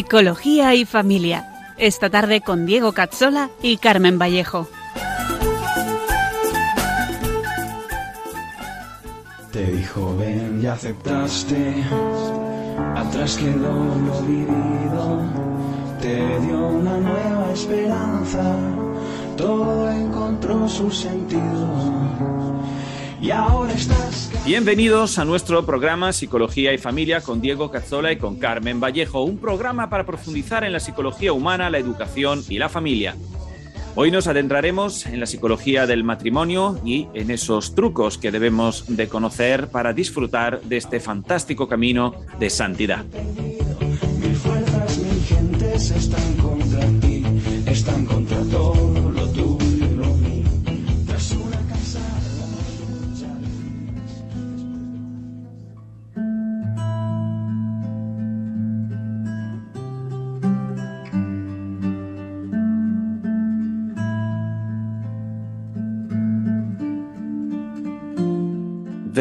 Psicología y Familia. Esta tarde con Diego Cazzola y Carmen Vallejo. Te dijo ven y aceptaste, atrás quedó lo vivido, te dio una nueva esperanza, todo encontró su sentido. Y ahora estás... Bienvenidos a nuestro programa Psicología y Familia con Diego Cazzola y con Carmen Vallejo, un programa para profundizar en la psicología humana, la educación y la familia. Hoy nos adentraremos en la psicología del matrimonio y en esos trucos que debemos de conocer para disfrutar de este fantástico camino de santidad. Están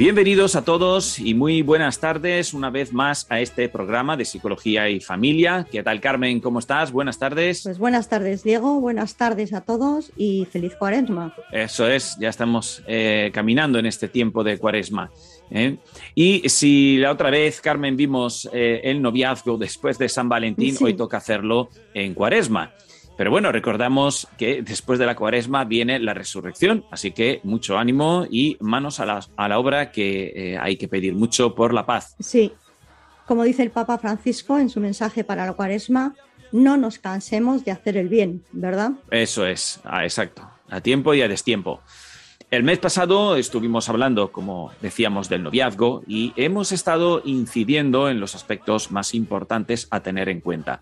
Bienvenidos a todos y muy buenas tardes una vez más a este programa de Psicología y Familia. ¿Qué tal, Carmen? ¿Cómo estás? Buenas tardes. Pues buenas tardes, Diego. Buenas tardes a todos y feliz cuaresma. Eso es, ya estamos eh, caminando en este tiempo de cuaresma. ¿eh? Y si la otra vez, Carmen, vimos eh, el noviazgo después de San Valentín, Sí. hoy toca hacerlo en cuaresma. Pero bueno, recordamos que después de la cuaresma viene la resurrección, así que mucho ánimo y manos a la, a la obra que eh, hay que pedir mucho por la paz. Sí, como dice el Papa Francisco en su mensaje para la cuaresma, no nos cansemos de hacer el bien, ¿verdad? Eso es, ah, exacto, a tiempo y a destiempo. El mes pasado estuvimos hablando, como decíamos, del noviazgo y hemos estado incidiendo en los aspectos más importantes a tener en cuenta.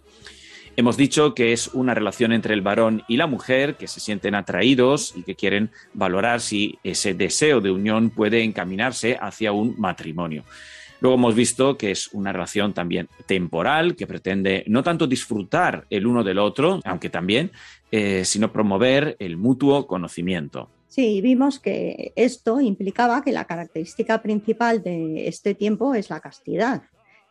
Hemos dicho que es una relación entre el varón y la mujer que se sienten atraídos y que quieren valorar si ese deseo de unión puede encaminarse hacia un matrimonio. Luego hemos visto que es una relación también temporal, que pretende no tanto disfrutar el uno del otro, aunque también, eh, sino promover el mutuo conocimiento. Sí, vimos que esto implicaba que la característica principal de este tiempo es la castidad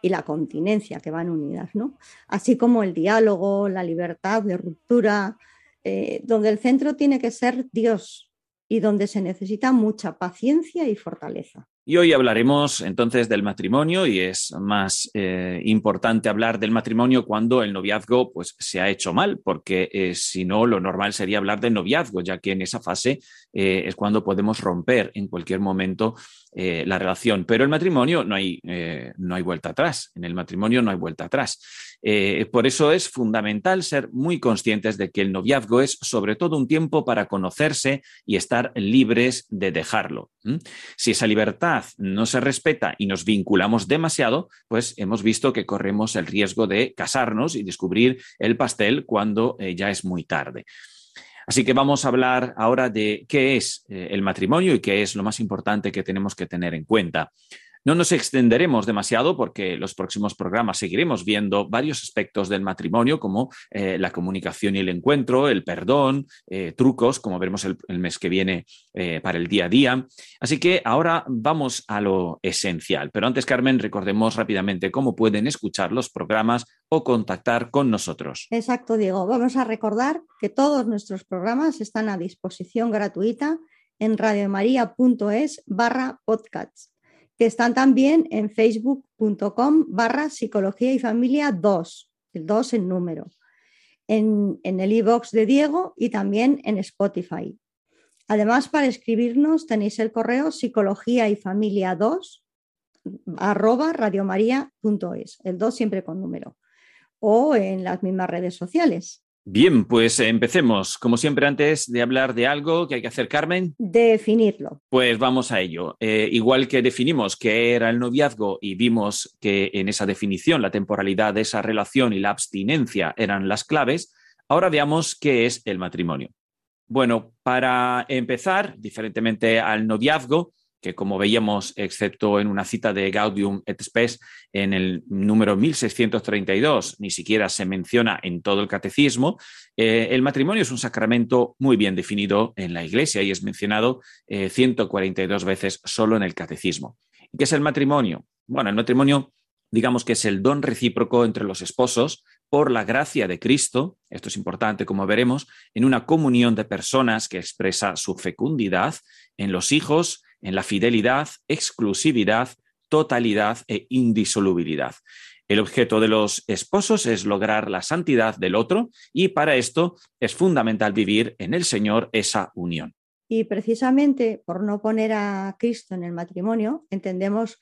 y la continencia que van unidas, ¿no? Así como el diálogo, la libertad de ruptura, eh, donde el centro tiene que ser Dios y donde se necesita mucha paciencia y fortaleza. Y hoy hablaremos entonces del matrimonio y es más eh, importante hablar del matrimonio cuando el noviazgo pues, se ha hecho mal, porque eh, si no, lo normal sería hablar del noviazgo, ya que en esa fase es cuando podemos romper en cualquier momento eh, la relación. Pero el matrimonio no hay, eh, no hay vuelta atrás, en el matrimonio no hay vuelta atrás. Eh, por eso es fundamental ser muy conscientes de que el noviazgo es sobre todo un tiempo para conocerse y estar libres de dejarlo. Si esa libertad no se respeta y nos vinculamos demasiado, pues hemos visto que corremos el riesgo de casarnos y descubrir el pastel cuando ya es muy tarde. Así que vamos a hablar ahora de qué es eh, el matrimonio y qué es lo más importante que tenemos que tener en cuenta. No nos extenderemos demasiado porque los próximos programas seguiremos viendo varios aspectos del matrimonio como eh, la comunicación y el encuentro, el perdón, eh, trucos, como veremos el, mes que viene eh, para el día a día. Así que ahora vamos a lo esencial. Pero antes, Carmen, recordemos rápidamente cómo pueden escuchar los programas o contactar con nosotros. Exacto, Diego. Vamos a recordar que todos nuestros programas están a disposición gratuita en radiomaria.es barra podcasts, que están también en facebook.com barra psicología y familia 2, el 2 en número, en, en el iBox de Diego y también en Spotify. Además, para escribirnos tenéis el correo psicología y familia 2 arroba radiomaria.es, el 2 siempre con número, o en las mismas redes sociales. Bien, pues empecemos. Como siempre, antes de hablar de algo que hay que hacer, Carmen. Definirlo. Pues vamos a ello. Eh, igual que definimos qué era el noviazgo y vimos que en esa definición la temporalidad de esa relación y la abstinencia eran las claves, ahora veamos qué es el matrimonio. Bueno, para empezar, diferentemente al noviazgo, que como veíamos, excepto en una cita de Gaudium et Spes en el número 1632, ni siquiera se menciona en todo el catecismo, eh, el matrimonio es un sacramento muy bien definido en la Iglesia y es mencionado 142 eh, veces solo en el catecismo. ¿Y qué es el matrimonio? Bueno, el matrimonio digamos que es el don recíproco entre los esposos por la gracia de Cristo, esto es importante como veremos, en una comunión de personas que expresa su fecundidad en los hijos, en la fidelidad, exclusividad, totalidad e indisolubilidad. El objeto de los esposos es lograr la santidad del otro y para esto es fundamental vivir en el Señor esa unión. Y precisamente por no poner a Cristo en el matrimonio, entendemos,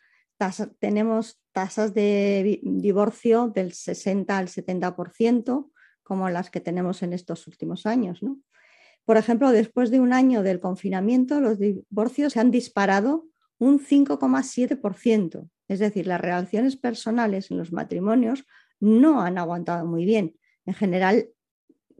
tenemos tasas de divorcio del 60 al 70%, como las que tenemos en estos últimos años. ¿no? Por ejemplo, después de un año del confinamiento, los divorcios se han disparado un 5,7%. Es decir, las relaciones personales en los matrimonios no han aguantado muy bien. En general,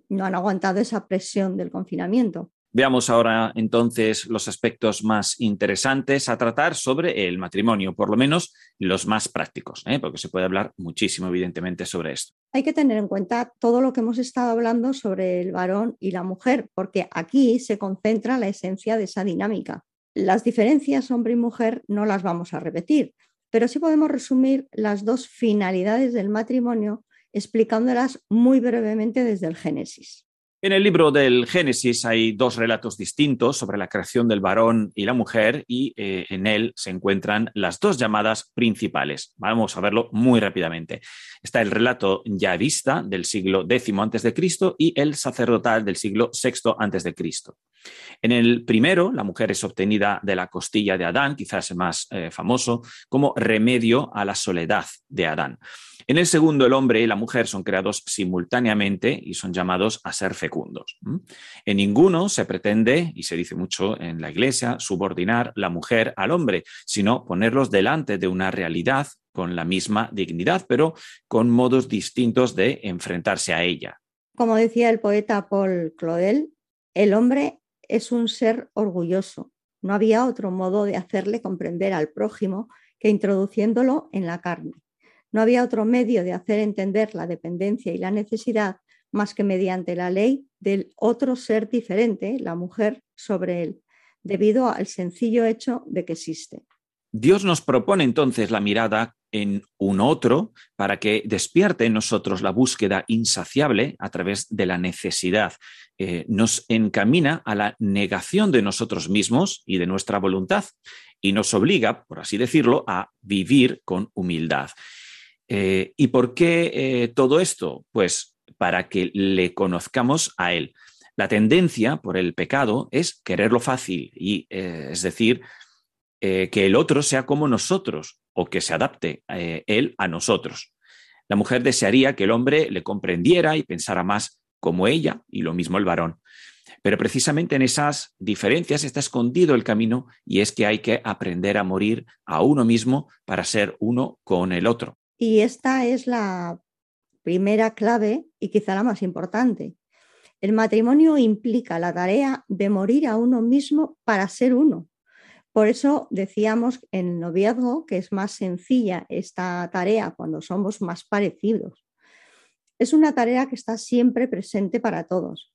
no han aguantado esa presión del confinamiento. Veamos ahora entonces los aspectos más interesantes a tratar sobre el matrimonio, por lo menos los más prácticos, ¿eh? porque se puede hablar muchísimo, evidentemente, sobre esto. Hay que tener en cuenta todo lo que hemos estado hablando sobre el varón y la mujer, porque aquí se concentra la esencia de esa dinámica. Las diferencias hombre y mujer no las vamos a repetir, pero sí podemos resumir las dos finalidades del matrimonio explicándolas muy brevemente desde el Génesis. En el libro del Génesis hay dos relatos distintos sobre la creación del varón y la mujer y eh, en él se encuentran las dos llamadas principales. Vamos a verlo muy rápidamente. Está el relato yavista del siglo X a.C. y el sacerdotal del siglo VI a.C. En el primero, la mujer es obtenida de la costilla de Adán, quizás el más eh, famoso, como remedio a la soledad de Adán. En el segundo, el hombre y la mujer son creados simultáneamente y son llamados a ser fecundos. En ninguno se pretende, y se dice mucho en la Iglesia, subordinar la mujer al hombre, sino ponerlos delante de una realidad con la misma dignidad, pero con modos distintos de enfrentarse a ella. Como decía el poeta Paul Claudel, el hombre es un ser orgulloso. No había otro modo de hacerle comprender al prójimo que introduciéndolo en la carne. No había otro medio de hacer entender la dependencia y la necesidad más que mediante la ley del otro ser diferente, la mujer, sobre él, debido al sencillo hecho de que existe. Dios nos propone entonces la mirada en un otro para que despierte en nosotros la búsqueda insaciable a través de la necesidad. Eh, nos encamina a la negación de nosotros mismos y de nuestra voluntad y nos obliga, por así decirlo, a vivir con humildad. Eh, ¿Y por qué eh, todo esto? Pues para que le conozcamos a Él. La tendencia por el pecado es quererlo fácil, y, eh, es decir, que el otro sea como nosotros o que se adapte Él a nosotros. La mujer desearía que el hombre le comprendiera y pensara más como ella, y lo mismo el varón. Pero precisamente en esas diferencias está escondido el camino y es que hay que aprender a morir a uno mismo para ser uno con el otro. Y esta es la primera clave y quizá la más importante. El matrimonio implica la tarea de morir a uno mismo para ser uno. Por eso decíamos en el noviazgo que es más sencilla esta tarea cuando somos más parecidos. Es una tarea que está siempre presente para todos,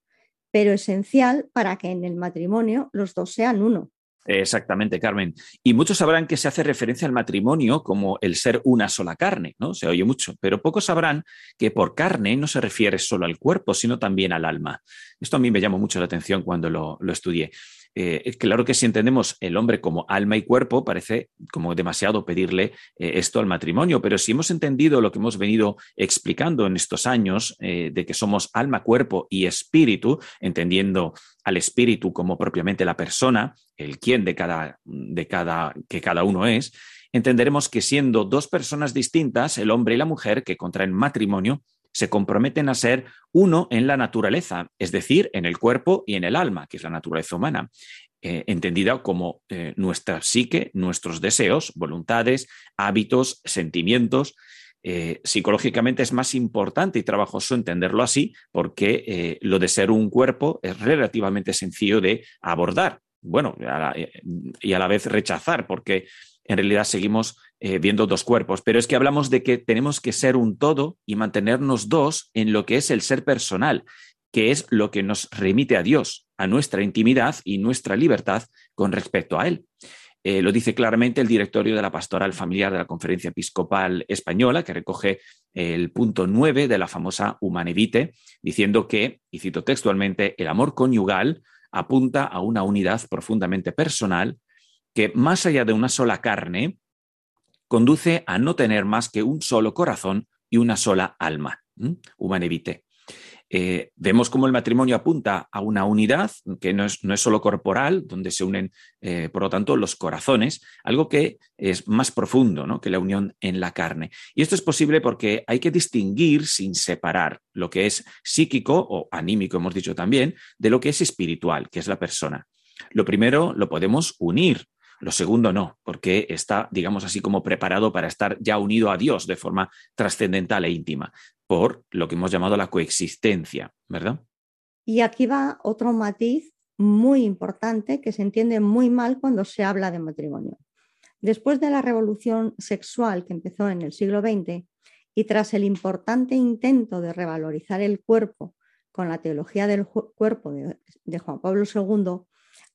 pero esencial para que en el matrimonio los dos sean uno. Exactamente, Carmen. Y muchos sabrán que se hace referencia al matrimonio como el ser una sola carne, ¿no? Se oye mucho, pero pocos sabrán que por carne no se refiere solo al cuerpo, sino también al alma. Esto a mí me llamó mucho la atención cuando lo, lo estudié. Eh, claro que si entendemos el hombre como alma y cuerpo, parece como demasiado pedirle eh, esto al matrimonio, pero si hemos entendido lo que hemos venido explicando en estos años, eh, de que somos alma, cuerpo y espíritu, entendiendo al espíritu como propiamente la persona, el quién de cada, de cada, que cada uno es, entenderemos que siendo dos personas distintas, el hombre y la mujer que contraen matrimonio, se comprometen a ser uno en la naturaleza, es decir, en el cuerpo y en el alma, que es la naturaleza humana, eh, entendida como eh, nuestra psique, nuestros deseos, voluntades, hábitos, sentimientos. Eh, psicológicamente es más importante y trabajoso entenderlo así porque lo de ser un cuerpo es relativamente sencillo de abordar. Bueno, y a la vez rechazar, porque en realidad seguimos eh, viendo dos cuerpos, pero es que hablamos de que tenemos que ser un todo y mantenernos dos en lo que es el ser personal, que es lo que nos remite a Dios, a nuestra intimidad y nuestra libertad con respecto a Él. Eh, lo dice claramente el directorio de la Pastoral Familiar de la Conferencia Episcopal Española, que recoge el punto 9 de la famosa Humanevite, diciendo que, y cito textualmente, el amor conyugal apunta a una unidad profundamente personal que más allá de una sola carne, conduce a no tener más que un solo corazón y una sola alma. Humanevite. Eh, vemos cómo el matrimonio apunta a una unidad que no es, no es solo corporal, donde se unen, eh, por lo tanto, los corazones, algo que es más profundo ¿no? que la unión en la carne. Y esto es posible porque hay que distinguir sin separar lo que es psíquico o anímico, hemos dicho también, de lo que es espiritual, que es la persona. Lo primero lo podemos unir, lo segundo no, porque está, digamos así, como preparado para estar ya unido a Dios de forma trascendental e íntima, por lo que hemos llamado la coexistencia, ¿verdad? Y aquí va otro matiz muy importante que se entiende muy mal cuando se habla de matrimonio. Después de la revolución sexual que empezó en el siglo XX y tras el importante intento de revalorizar el cuerpo con la teología del cuerpo de, de Juan Pablo II,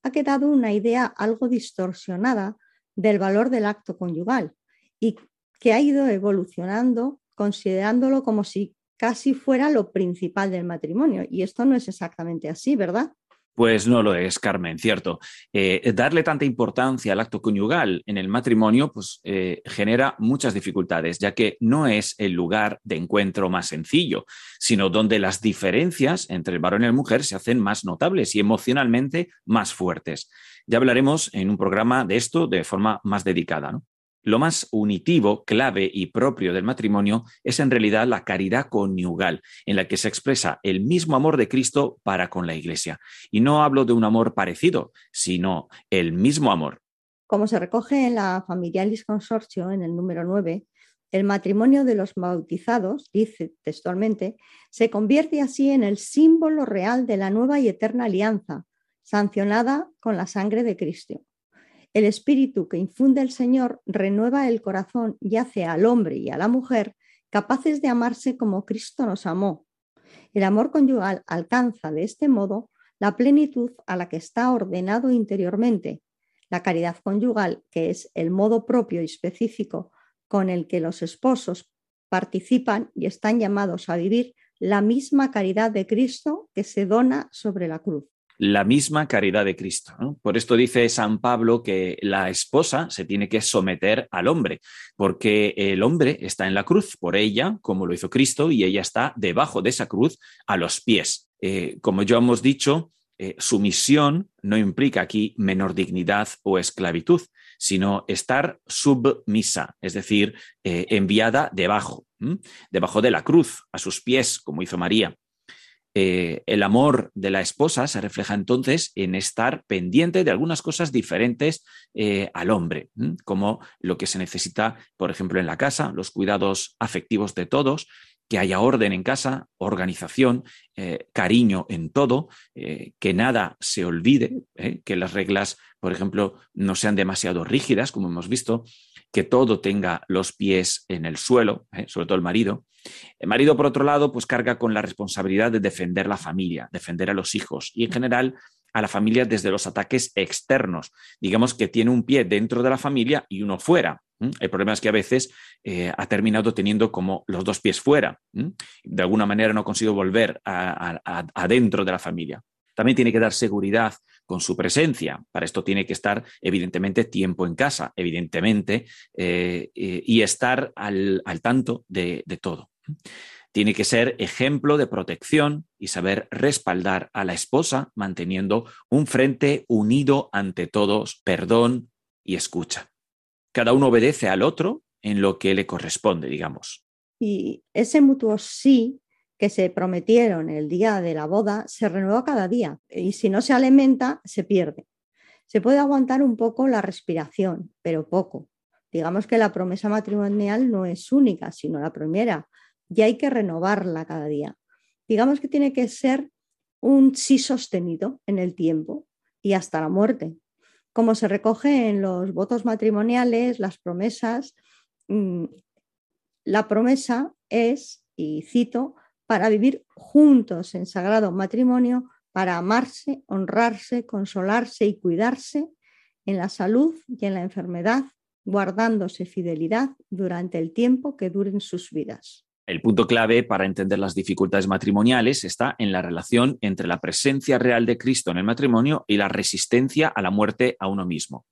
ha quedado una idea algo distorsionada del valor del acto conyugal y que ha ido evolucionando considerándolo como si casi fuera lo principal del matrimonio. Y esto no es exactamente así, ¿verdad? Pues no lo es, Carmen, cierto. Eh, darle tanta importancia al acto conyugal en el matrimonio pues, eh, genera muchas dificultades, ya que no es el lugar de encuentro más sencillo, sino donde las diferencias entre el varón y la mujer se hacen más notables y emocionalmente más fuertes. Ya hablaremos en un programa de esto de forma más dedicada. ¿no? Lo más unitivo, clave y propio del matrimonio es en realidad la caridad conyugal, en la que se expresa el mismo amor de Cristo para con la Iglesia. Y no hablo de un amor parecido, sino el mismo amor. Como se recoge en la Familiaris Consortio, en el número 9, el matrimonio de los bautizados, dice textualmente, se convierte así en el símbolo real de la nueva y eterna alianza, sancionada con la sangre de Cristo. El espíritu que infunde el Señor renueva el corazón y hace al hombre y a la mujer capaces de amarse como Cristo nos amó. El amor conyugal alcanza de este modo la plenitud a la que está ordenado interiormente. La caridad conyugal, que es el modo propio y específico con el que los esposos participan y están llamados a vivir la misma caridad de Cristo que se dona sobre la cruz la misma caridad de Cristo. Por esto dice San Pablo que la esposa se tiene que someter al hombre, porque el hombre está en la cruz por ella, como lo hizo Cristo, y ella está debajo de esa cruz a los pies. Eh, como ya hemos dicho, eh, sumisión no implica aquí menor dignidad o esclavitud, sino estar submisa, es decir, eh, enviada debajo, debajo de la cruz, a sus pies, como hizo María. Eh, el amor de la esposa se refleja entonces en estar pendiente de algunas cosas diferentes eh, al hombre, como lo que se necesita, por ejemplo, en la casa, los cuidados afectivos de todos, que haya orden en casa, organización, eh, cariño en todo, que nada se olvide, que las reglas, por ejemplo, no sean demasiado rígidas, como hemos visto, que todo tenga los pies en el suelo, sobre todo el marido, el marido, por otro lado, pues carga con la responsabilidad de defender la familia, defender a los hijos y en general a la familia desde los ataques externos. Digamos que tiene un pie dentro de la familia y uno fuera. El problema es que a veces eh, ha terminado teniendo como los dos pies fuera. De alguna manera no ha conseguido volver adentro de la familia. También tiene que dar seguridad con su presencia. Para esto tiene que estar, evidentemente, tiempo en casa, evidentemente, eh, eh, y estar al, tanto de, todo. Tiene que ser ejemplo de protección y saber respaldar a la esposa manteniendo un frente unido ante todos, perdón y escucha. Cada uno obedece al otro en lo que le corresponde, digamos. Y ese mutuo sí que se prometieron el día de la boda se renueva cada día y si no se alimenta se pierde. Se puede aguantar un poco la respiración, pero poco. Digamos que la promesa matrimonial no es única, sino la primera, y hay que renovarla cada día. Digamos que tiene que ser un sí sostenido en el tiempo y hasta la muerte. Como se recoge en los votos matrimoniales, las promesas, mm, la promesa es, y cito, para vivir juntos en sagrado matrimonio, para amarse, honrarse, consolarse y cuidarse en la salud y en la enfermedad, guardándose fidelidad durante el tiempo que duren sus vidas. El punto clave para entender las dificultades matrimoniales está en la relación entre la presencia real de Cristo en el matrimonio y la resistencia a la muerte a uno mismo.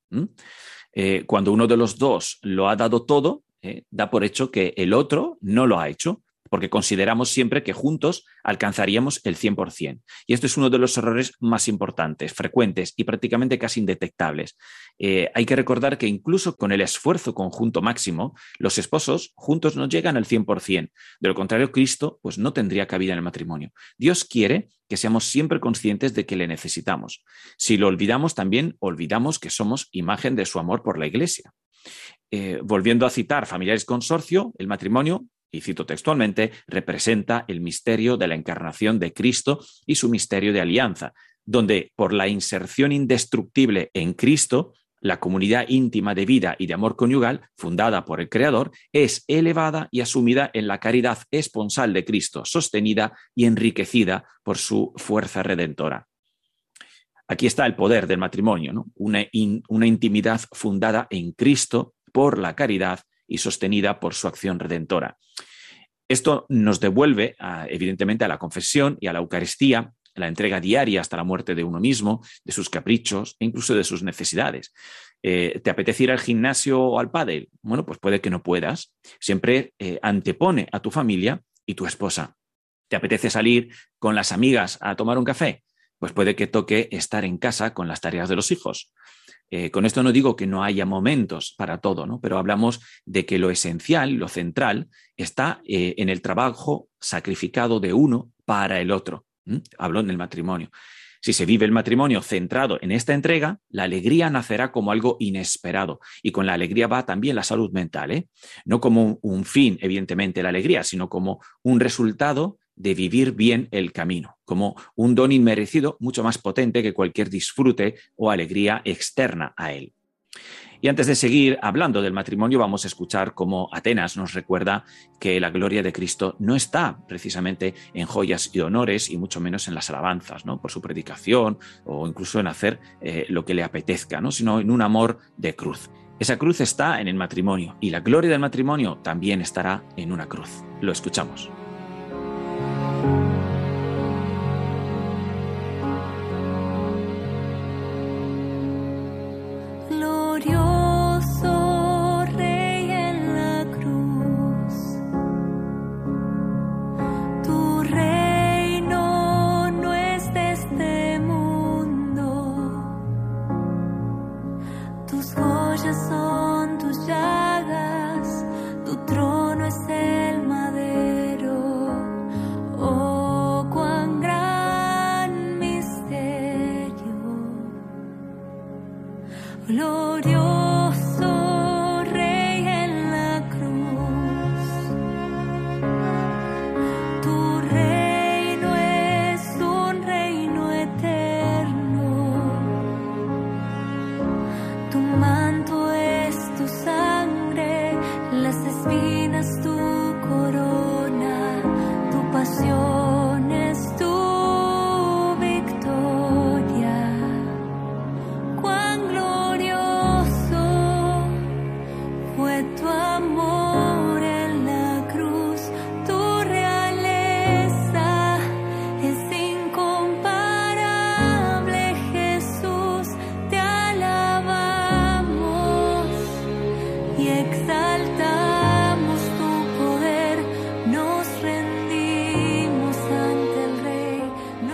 Eh, cuando uno de los dos lo ha dado todo, eh, da por hecho que el otro no lo ha hecho porque consideramos siempre que juntos alcanzaríamos el 100%. Y esto es uno de los errores más importantes, frecuentes y prácticamente casi indetectables. Eh, hay que recordar que incluso con el esfuerzo conjunto máximo, los esposos juntos no llegan al 100%. De lo contrario, Cristo pues no tendría cabida en el matrimonio. Dios quiere que seamos siempre conscientes de que le necesitamos. Si lo olvidamos, también olvidamos que somos imagen de su amor por la Iglesia. Eh, volviendo a citar familiares consorcio, el matrimonio y cito textualmente, representa el misterio de la encarnación de Cristo y su misterio de alianza, donde por la inserción indestructible en Cristo, la comunidad íntima de vida y de amor conyugal, fundada por el Creador, es elevada y asumida en la caridad esponsal de Cristo, sostenida y enriquecida por su fuerza redentora. Aquí está el poder del matrimonio, una, una intimidad fundada en Cristo por la caridad y sostenida por su acción redentora. Esto nos devuelve, evidentemente, a la confesión y a la Eucaristía, la entrega diaria hasta la muerte de uno mismo, de sus caprichos e incluso de sus necesidades. Eh, ¿Te apetece ir al gimnasio o al pádel? Bueno, pues puede que no puedas. Siempre eh, antepone a tu familia y tu esposa. ¿Te apetece salir con las amigas a tomar un café? Pues puede que toque estar en casa con las tareas de los hijos. Eh, con esto no digo que no haya momentos para todo, ¿no? pero hablamos de que lo esencial, lo central, está eh, en el trabajo sacrificado de uno para el otro. Hablo en el matrimonio. Si se vive el matrimonio centrado en esta entrega, la alegría nacerá como algo inesperado y con la alegría va también la salud mental, ¿eh? no como un fin, evidentemente, la alegría, sino como un resultado de vivir bien el camino, como un don inmerecido mucho más potente que cualquier disfrute o alegría externa a él. Y antes de seguir hablando del matrimonio, vamos a escuchar cómo Atenas nos recuerda que la gloria de Cristo no está precisamente en joyas y honores, y mucho menos en las alabanzas, ¿no? por su predicación o incluso en hacer eh, lo que le apetezca, ¿no? sino en un amor de cruz. Esa cruz está en el matrimonio y la gloria del matrimonio también estará en una cruz. Lo escuchamos.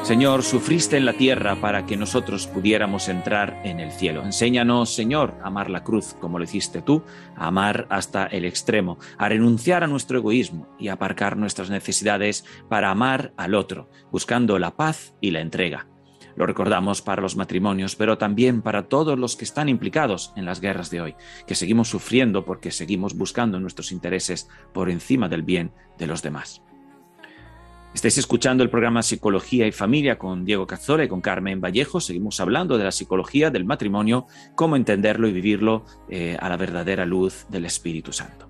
Señor, sufriste en la tierra para que nosotros pudiéramos entrar en el cielo. Enséñanos, Señor, a amar la cruz como lo hiciste tú, a amar hasta el extremo, a renunciar a nuestro egoísmo y a aparcar nuestras necesidades para amar al otro, buscando la paz y la entrega. Lo recordamos para los matrimonios, pero también para todos los que están implicados en las guerras de hoy, que seguimos sufriendo porque seguimos buscando nuestros intereses por encima del bien de los demás. Estáis escuchando el programa Psicología y Familia con Diego Cazzola y con Carmen Vallejo. Seguimos hablando de la psicología del matrimonio, cómo entenderlo y vivirlo eh, a la verdadera luz del Espíritu Santo.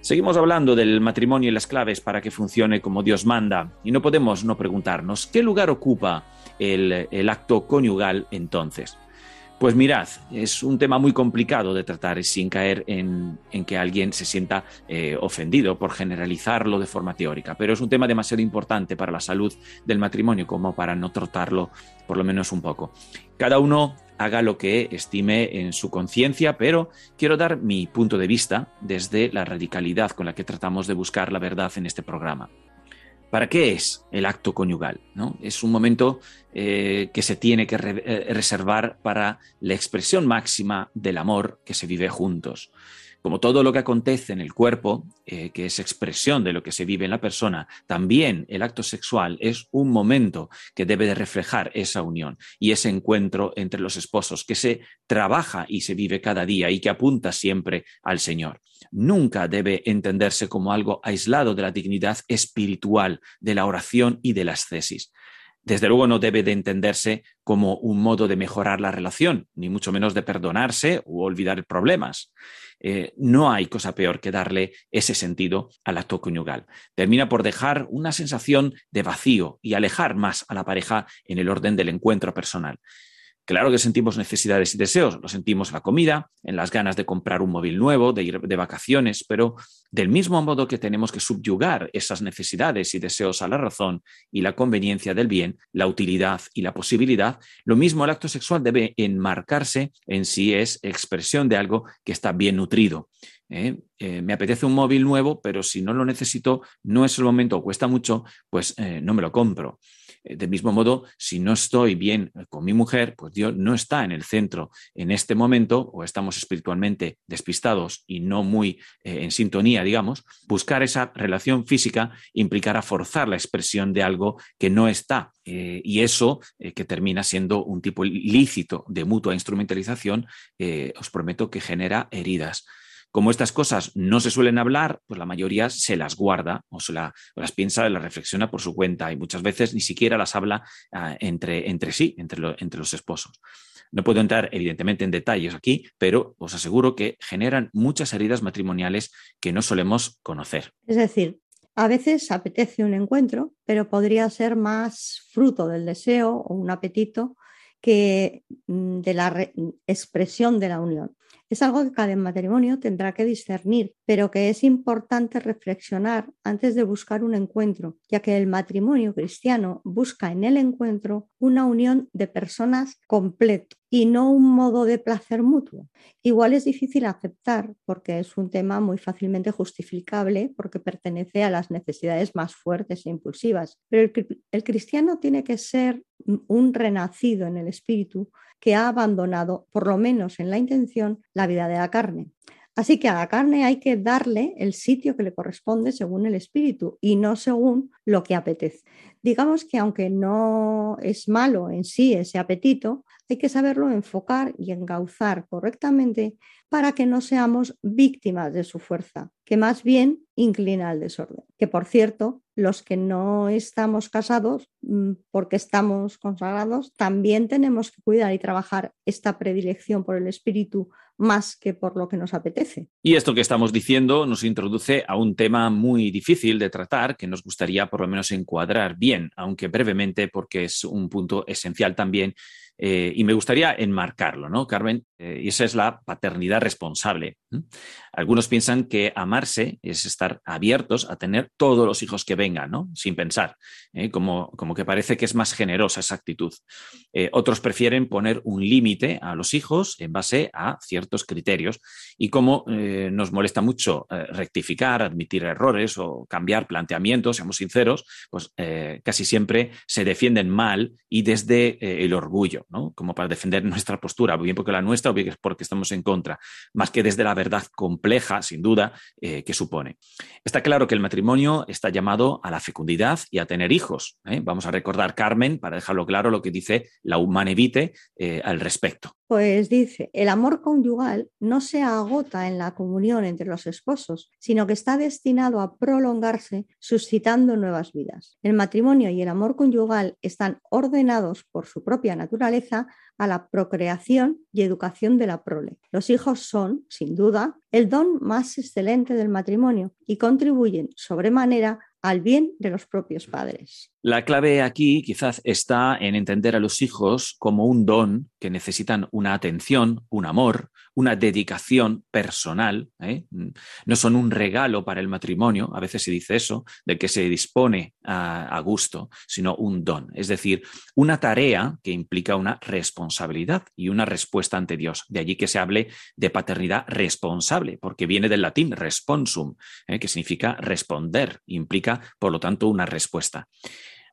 Seguimos hablando del matrimonio y las claves para que funcione como Dios manda y no podemos no preguntarnos qué lugar ocupa el acto conyugal entonces. Pues mirad, es un tema muy complicado de tratar sin caer en, que alguien se sienta eh, ofendido por generalizarlo de forma teórica, pero es un tema demasiado importante para la salud del matrimonio como para no tratarlo por lo menos un poco. Cada uno haga lo que estime en su conciencia, pero quiero dar mi punto de vista desde la radicalidad con la que tratamos de buscar la verdad en este programa. ¿Para qué es el acto conyugal? ¿no? Es un momento eh, que se tiene que eh, reservar para la expresión máxima del amor que se vive juntos. Como todo lo que acontece en el cuerpo, eh, que es expresión de lo que se vive en la persona, también el acto sexual es un momento que debe de reflejar esa unión y ese encuentro entre los esposos que se trabaja y se vive cada día y que apunta siempre al Señor. Nunca debe entenderse como algo aislado de la dignidad espiritual, de la oración y de las tesis desde luego no debe de entenderse como un modo de mejorar la relación, ni mucho menos de perdonarse o olvidar problemas. Eh, no hay cosa peor que darle ese sentido al acto conyugal. Termina por dejar una sensación de vacío y alejar más a la pareja en el orden del encuentro personal. Claro que sentimos necesidades y deseos, lo sentimos en la comida, en las ganas de comprar un móvil nuevo, de ir de vacaciones, pero del mismo modo que tenemos que subyugar esas necesidades y deseos a la razón y la conveniencia del bien, la utilidad y la posibilidad, lo mismo el acto sexual debe enmarcarse en si es expresión de algo que está bien nutrido. ¿eh? Eh, me apetece un móvil nuevo, pero si no lo necesito, no es el momento o cuesta mucho, pues eh, no me lo compro. Eh, del mismo modo, si no estoy bien con mi mujer, pues Dios no está en el centro en este momento o estamos espiritualmente despistados y no muy eh, en sintonía, digamos, buscar esa relación física implicará forzar la expresión de algo que no está. Eh, y eso, que termina siendo un tipo ilícito de mutua instrumentalización, os prometo que genera heridas. Como estas cosas no se suelen hablar, pues la mayoría se las guarda o se las piensa, las reflexiona por su cuenta y muchas veces ni siquiera las habla ah, entre, entre, sí, entre, entre los esposos. No puedo entrar evidentemente en detalles aquí, pero os aseguro que generan muchas heridas matrimoniales que no solemos conocer. Es decir, a veces apetece un encuentro, pero podría ser más fruto del deseo o un apetito que mm, de la expresión de la unión. Es algo que cada matrimonio tendrá que discernir, pero que es importante reflexionar antes de buscar un encuentro, ya que el matrimonio cristiano busca en el encuentro una unión de personas completo y no un modo de placer mutuo. Igual es difícil aceptar porque es un tema muy fácilmente justificable porque pertenece a las necesidades más fuertes e impulsivas, pero el, el cristiano tiene que ser un renacido en el espíritu que ha abandonado, por lo menos en la intención, la vida de la carne. Así que a la carne hay que darle el sitio que le corresponde según el espíritu y no según lo que apetece. Digamos que aunque no es malo en sí ese apetito, hay que saberlo enfocar y engauzar correctamente para que no seamos víctimas de su fuerza, que más bien inclina al desorden. Que por cierto, los que no estamos casados, mm, porque estamos consagrados, también tenemos que cuidar y trabajar esta predilección por el espíritu más que por lo que nos apetece. Y esto que estamos diciendo nos introduce a un tema muy difícil de tratar que nos gustaría por lo menos encuadrar bien, aunque brevemente porque es un punto esencial también eh, y me gustaría enmarcarlo, ¿no, Carmen? Eh, y esa es la paternidad responsable. Algunos piensan que amarse es estar abiertos a tener todos los hijos que vengan, ¿no? Sin pensar, ¿eh? como, como, que parece que es más generosa esa actitud. Eh, otros prefieren poner un límite a los hijos en base a ciertos criterios. Y como nos molesta mucho rectificar, admitir errores o cambiar planteamientos, seamos sinceros, pues casi siempre se defienden mal y desde el orgullo, ¿no? Como para defender nuestra postura, bien porque la nuestra o bien porque estamos en contra, más que desde la verdad compleja, sin duda, eh, que supone. Está claro que el matrimonio está llamado a la fecundidad y a tener hijos. ¿eh? Vamos a recordar, Carmen, para dejarlo claro, lo que dice la Humanevite eh, al respecto. Pues dice, el amor conyugal no se agota en la comunión entre los esposos, sino que está destinado a prolongarse suscitando nuevas vidas. El matrimonio y el amor conyugal están ordenados por su propia naturaleza a la procreación y educación de la prole. Los hijos son, sin duda, el don más excelente del matrimonio y contribuyen sobremanera al bien de los propios padres. La clave aquí quizás está en entender a los hijos como un don que necesitan una atención, un amor, una dedicación personal. ¿eh? No son un regalo para el matrimonio, a veces se dice eso, de que se dispone a, gusto, sino un don. Es decir, una tarea que implica una responsabilidad y una respuesta ante Dios. De allí que se hable de paternidad responsable, porque viene del latín responsum, ¿eh? que significa responder, implica, por lo tanto, una respuesta.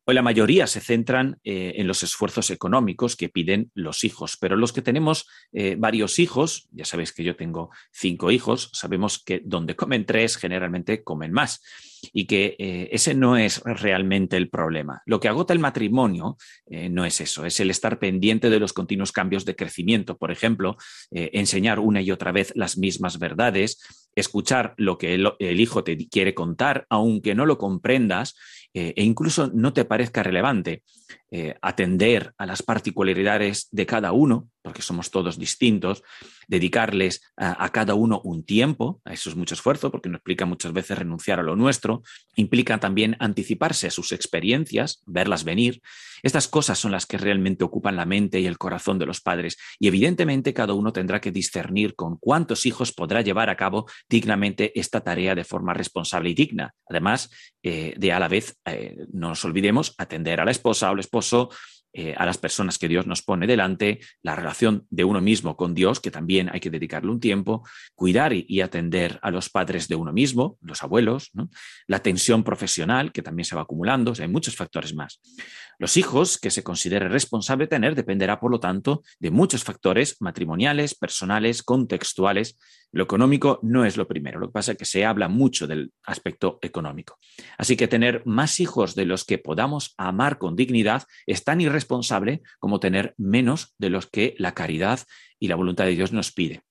Hoy la mayoría se centran eh, en los esfuerzos económicos que piden los hijos, pero los que tenemos eh, varios hijos, ya sabéis que yo tengo cinco hijos, sabemos que donde comen tres generalmente comen más y que eh, ese no es realmente el problema. Lo que agota el matrimonio no es eso, es el estar pendiente de los continuos cambios de crecimiento, por ejemplo, enseñar una y otra vez las mismas verdades, escuchar lo que el hijo te quiere contar, aunque no lo comprendas, eh, e incluso no te parezca relevante eh, atender a las particularidades de cada uno, porque somos todos distintos, dedicarles a, cada uno un tiempo, eso es mucho esfuerzo, porque nos explica muchas veces renunciar a lo nuestro, implica también anticiparse a sus experiencias, verlas venir. Estas cosas son las que realmente ocupan la mente y el corazón de los padres, y evidentemente cada uno tendrá que discernir con cuántos hijos podrá llevar a cabo dignamente esta tarea de forma responsable y digna, además eh, de a la vez eh, no nos olvidemos atender a la esposa o al esposo, eh, a las personas que Dios nos pone delante, la relación de uno mismo con Dios, que también hay que dedicarle un tiempo, cuidar y, atender a los padres de uno mismo, los abuelos, la tensión profesional, que también se va acumulando, hay muchos factores más. Los hijos que se considere responsable tener dependerá, por lo tanto, de muchos factores matrimoniales, personales, contextuales, lo económico no es lo primero, lo que pasa es que se habla mucho del aspecto económico. Así que tener más hijos de los que podamos amar con dignidad es tan irresponsable como tener menos de los que la caridad y la voluntad de Dios nos pide.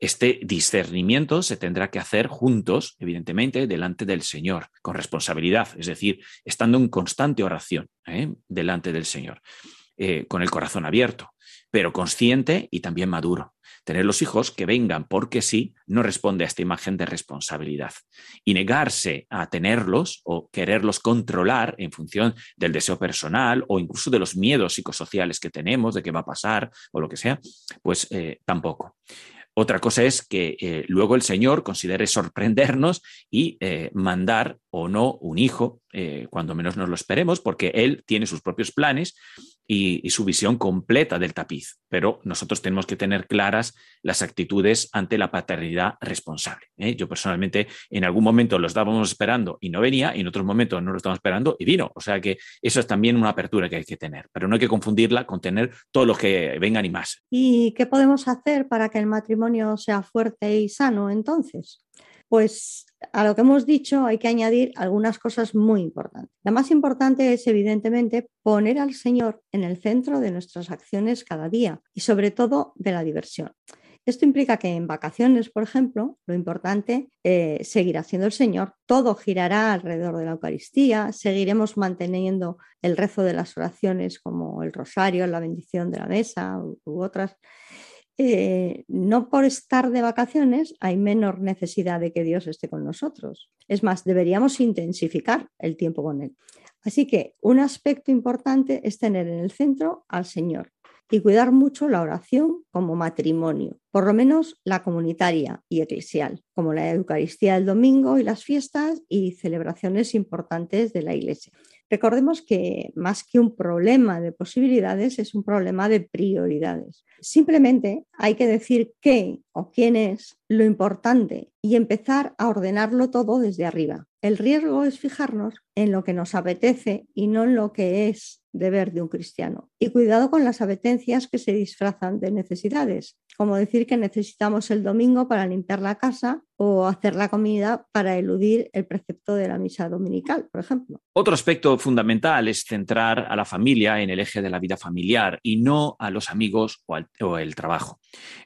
Este discernimiento se tendrá que hacer juntos, evidentemente, delante del Señor, con responsabilidad, es decir, estando en constante oración ¿eh? delante del Señor, eh, con el corazón abierto, pero consciente y también maduro. Tener los hijos que vengan porque sí no responde a esta imagen de responsabilidad. Y negarse a tenerlos o quererlos controlar en función del deseo personal o incluso de los miedos psicosociales que tenemos, de qué va a pasar o lo que sea, pues eh, tampoco. Otra cosa es que eh, luego el Señor considere sorprendernos y eh, mandar o no un hijo, cuando menos nos lo esperemos, porque Él tiene sus propios planes y, su visión completa del tapiz. Pero nosotros tenemos que tener claras las actitudes ante la paternidad responsable. ¿eh? Yo personalmente en algún momento lo estábamos esperando y no venía, y en otros momentos no lo estábamos esperando y vino. O sea que eso es también una apertura que hay que tener, pero no hay que confundirla con tener todo lo que vengan y más. ¿Y qué podemos hacer para que el matrimonio sea fuerte y sano entonces? Pues a lo que hemos dicho hay que añadir algunas cosas muy importantes. La más importante es, evidentemente, poner al Señor en el centro de nuestras acciones cada día y sobre todo de la diversión. Esto implica que en vacaciones, por ejemplo, lo importante es seguir haciendo el Señor. Todo girará alrededor de la Eucaristía, seguiremos manteniendo el rezo de las oraciones como el rosario, la bendición de la mesa u otras. Eh, no por estar de vacaciones hay menor necesidad de que Dios esté con nosotros. Es más, deberíamos intensificar el tiempo con Él. Así que un aspecto importante es tener en el centro al Señor. y cuidar mucho la oración como matrimonio, por lo menos la comunitaria y eclesial, como la Eucaristía del domingo y las fiestas y celebraciones importantes de la Iglesia. Recordemos que más que un problema de posibilidades es un problema de prioridades. Simplemente hay que decir qué o quién es lo importante y empezar a ordenarlo todo desde arriba. El riesgo es fijarnos en lo que nos apetece y no en lo que es deber de un cristiano. Y cuidado con las apetencias que se disfrazan de necesidades, como decir que necesitamos el domingo para limpiar la casa o hacer la comida para eludir el precepto de la misa dominical, por ejemplo. Otro aspecto fundamental es centrar a la familia en el eje de la vida familiar y no a los amigos o, al, o el trabajo.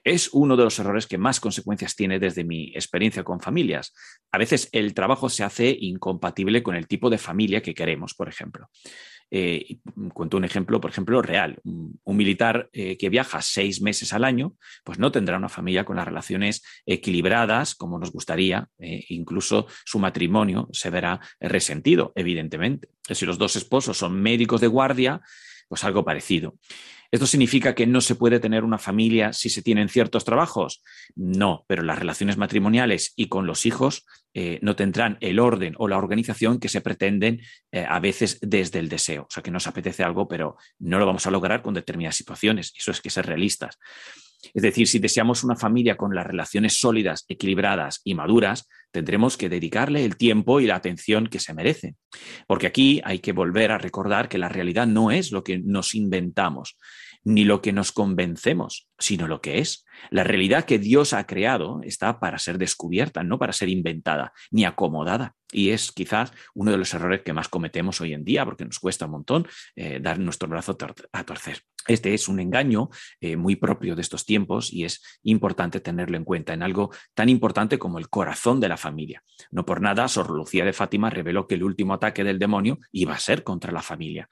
Es uno de los errores que más consecuencias tiene desde mi experiencia con familias. A veces el trabajo se hace incompatible con el tipo de familia que queremos, por ejemplo. Eh, cuento un ejemplo, por ejemplo, real. Un, militar eh, que viaja seis meses al año, pues no tendrá una familia con las relaciones equilibradas como nos gustaría. Eh, incluso su matrimonio se verá resentido, evidentemente. Si los dos esposos son médicos de guardia, pues algo parecido. ¿Esto significa que no se puede tener una familia si se tienen ciertos trabajos? No, pero las relaciones matrimoniales y con los hijos eh, no tendrán el orden o la organización que se pretenden eh, a veces desde el deseo. O sea, que nos apetece algo, pero no lo vamos a lograr con determinadas situaciones. Eso es que ser realistas. Es decir, si deseamos una familia con las relaciones sólidas, equilibradas y maduras, tendremos que dedicarle el tiempo y la atención que se merece. Porque aquí hay que volver a recordar que la realidad no es lo que nos inventamos ni lo que nos convencemos, sino lo que es. La realidad que Dios ha creado está para ser descubierta, no para ser inventada ni acomodada. Y es quizás uno de los errores que más cometemos hoy en día, porque nos cuesta un montón eh, dar nuestro brazo a torcer. Este es un engaño eh, muy propio de estos tiempos y es importante tenerlo en cuenta en algo tan importante como el corazón de la familia. No por nada, Sor Lucía de Fátima reveló que el último ataque del demonio iba a ser contra la familia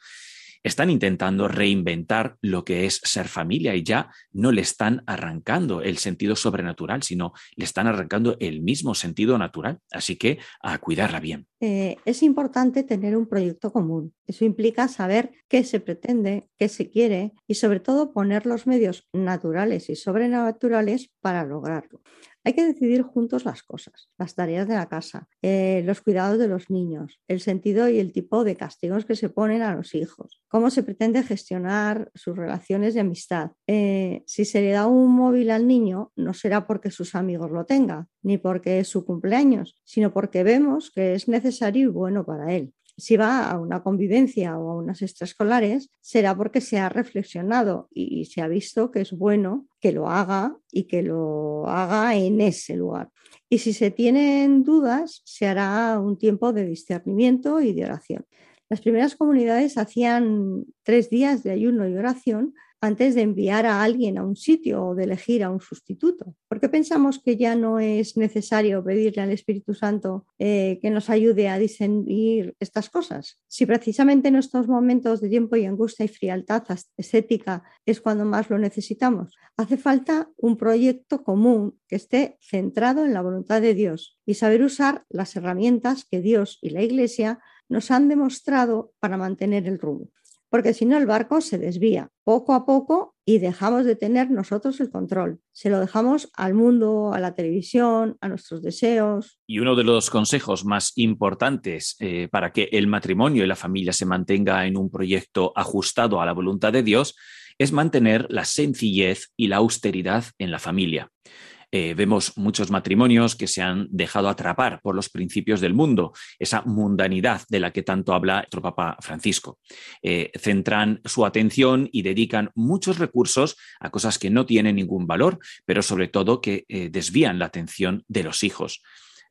están intentando reinventar lo que es ser familia y ya no le están arrancando el sentido sobrenatural, sino le están arrancando el mismo sentido natural. Así que a cuidarla bien. Eh, es importante tener un proyecto común. Eso implica saber qué se pretende, qué se quiere y sobre todo poner los medios naturales y sobrenaturales para lograrlo. Hay que decidir juntos las cosas, las tareas de la casa, eh, los cuidados de los niños, el sentido y el tipo de castigos que se ponen a los hijos, cómo se pretende gestionar sus relaciones de amistad. Eh, si se le da un móvil al niño, no será porque sus amigos lo tengan, ni porque es su cumpleaños, sino porque vemos que es necesario y bueno para él si va a una convivencia o a unas extraescolares, será porque se ha reflexionado y se ha visto que es bueno que lo haga y que lo haga en ese lugar. Y si se tienen dudas, se hará un tiempo de discernimiento y de oración. Las primeras comunidades hacían tres días de ayuno y oración antes de enviar a alguien a un sitio o de elegir a un sustituto. porque pensamos que ya no es necesario pedirle al Espíritu Santo eh, que nos ayude a discernir estas cosas? Si precisamente en estos momentos de tiempo y angustia y frialdad estética es cuando más lo necesitamos, hace falta un proyecto común que esté centrado en la voluntad de Dios y saber usar las herramientas que Dios y la Iglesia nos han demostrado para mantener el rumbo porque si no el barco se desvía poco a poco y dejamos de tener nosotros el control. Se lo dejamos al mundo, a la televisión, a nuestros deseos. Y uno de los consejos más importantes eh, para que el matrimonio y la familia se mantenga en un proyecto ajustado a la voluntad de Dios es mantener la sencillez y la austeridad en la familia. Eh, vemos muchos matrimonios que se han dejado atrapar por los principios del mundo, esa mundanidad de la que tanto habla nuestro Papa Francisco. Eh, centran su atención y dedican muchos recursos a cosas que no tienen ningún valor, pero sobre todo que eh, desvían la atención de los hijos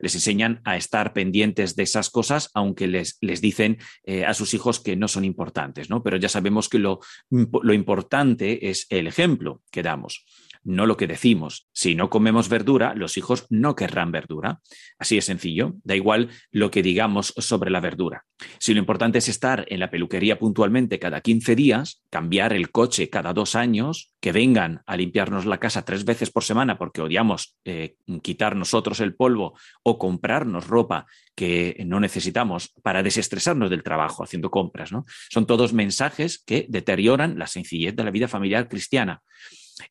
les enseñan a estar pendientes de esas cosas, aunque les, les dicen a sus hijos que no son importantes, ¿no? Pero ya sabemos que lo, lo importante es el ejemplo que damos. No lo que decimos. Si no comemos verdura, los hijos no querrán verdura. Así es sencillo, da igual lo que digamos sobre la verdura. Si lo importante es estar en la peluquería puntualmente cada 15 días, cambiar el coche cada dos años, que vengan a limpiarnos la casa tres veces por semana porque odiamos eh, quitar nosotros el polvo o comprarnos ropa que no necesitamos para desestresarnos del trabajo haciendo compras, ¿no? Son todos mensajes que deterioran la sencillez de la vida familiar cristiana.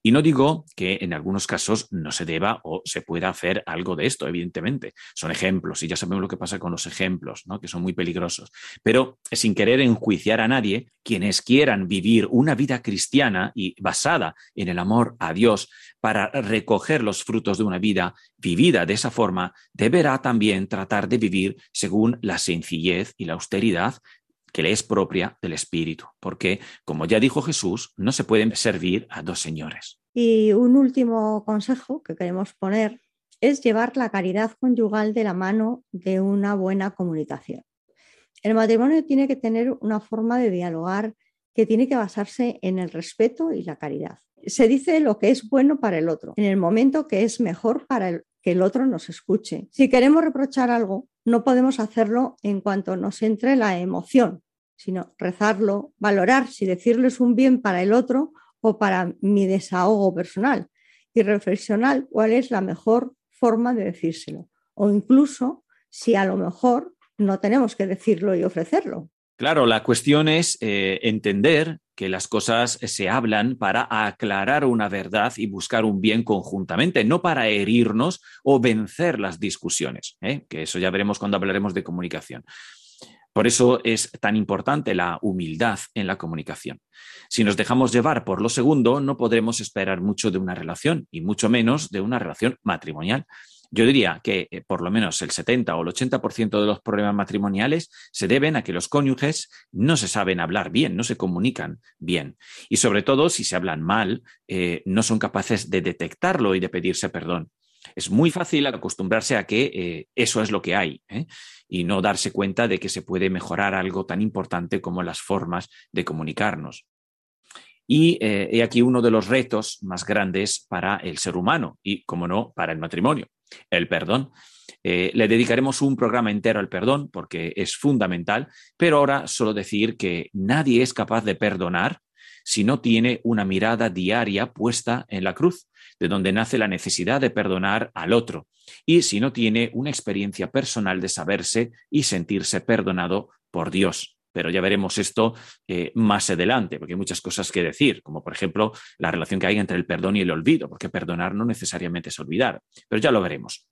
Y no digo que en algunos casos no se deba o se pueda hacer algo de esto, evidentemente. Son ejemplos y ya sabemos lo que pasa con los ejemplos, ¿no? que son muy peligrosos. Pero sin querer enjuiciar a nadie, quienes quieran vivir una vida cristiana y basada en el amor a Dios para recoger los frutos de una vida vivida de esa forma, deberá también tratar de vivir según la sencillez y la austeridad que le es propia del Espíritu, porque, como ya dijo Jesús, no se pueden servir a dos señores. Y un último consejo que queremos poner es llevar la caridad conyugal de la mano de una buena comunicación. El matrimonio tiene que tener una forma de dialogar que tiene que basarse en el respeto y la caridad. Se dice lo que es bueno para el otro, en el momento que es mejor para que el otro nos escuche. Si queremos reprochar algo, no podemos hacerlo en cuanto nos entre la emoción, sino rezarlo, valorar si decirles un bien para el otro o para mi desahogo personal y reflexionar cuál es la mejor forma de decírselo. O incluso si a lo mejor no tenemos que decirlo y ofrecerlo. Claro, la cuestión es eh, entender que las cosas se hablan para aclarar una verdad y buscar un bien conjuntamente, no para herirnos o vencer las discusiones, ¿eh? que eso ya veremos cuando hablaremos de comunicación. Por eso es tan importante la humildad en la comunicación. Si nos dejamos llevar por lo segundo, no podremos esperar mucho de una relación y mucho menos de una relación matrimonial. Yo diría que eh, por lo menos el 70 o el 80% de los problemas matrimoniales se deben a que los cónyuges no se saben hablar bien, no se comunican bien. Y sobre todo, si se hablan mal, eh, no son capaces de detectarlo y de pedirse perdón. Es muy fácil acostumbrarse a que eh, eso es lo que hay y no darse cuenta de que se puede mejorar algo tan importante como las formas de comunicarnos. Y he aquí uno de los retos más grandes para el ser humano y, como no, para el matrimonio el perdón. Eh, le dedicaremos un programa entero al perdón porque es fundamental, pero ahora solo decir que nadie es capaz de perdonar si no tiene una mirada diaria puesta en la cruz, de donde nace la necesidad de perdonar al otro, y si no tiene una experiencia personal de saberse y sentirse perdonado por Dios. Pero ya veremos esto eh, más adelante, porque hay muchas cosas que decir, como por ejemplo la relación que hay entre el perdón y el olvido, porque perdonar no necesariamente es olvidar, pero ya lo veremos.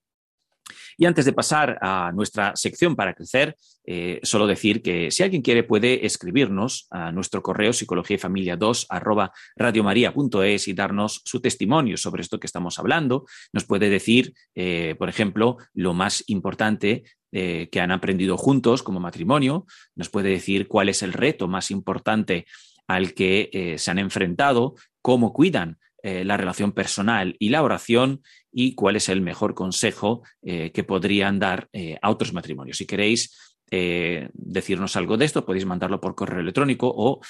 Y antes de pasar a nuestra sección para crecer, eh, solo decir que si alguien quiere puede escribirnos a nuestro correo psicología y familia 2 arroba radiomaria.es y darnos su testimonio sobre esto que estamos hablando. Nos puede decir, eh, por ejemplo, lo más importante eh, que han aprendido juntos como matrimonio. Nos puede decir cuál es el reto más importante al que se han enfrentado, cómo cuidan la relación personal y la oración y cuál es el mejor consejo eh, que podrían dar eh, a otros matrimonios. Si queréis eh, decirnos algo de esto, podéis mandarlo por correo electrónico o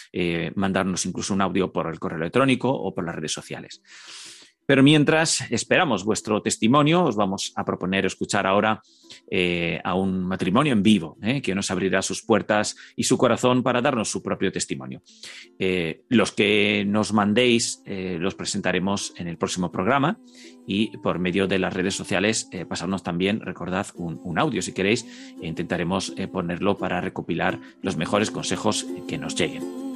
mandarnos incluso un audio por el correo electrónico o por las redes sociales. Pero mientras esperamos vuestro testimonio, os vamos a proponer escuchar ahora eh, a un matrimonio en vivo, eh, que nos abrirá sus puertas y su corazón para darnos su propio testimonio. Eh, los que nos mandéis los presentaremos en el próximo programa y por medio de las redes sociales pasarnos también, recordad, un, un audio si queréis, e intentaremos ponerlo para recopilar los mejores consejos que nos lleguen.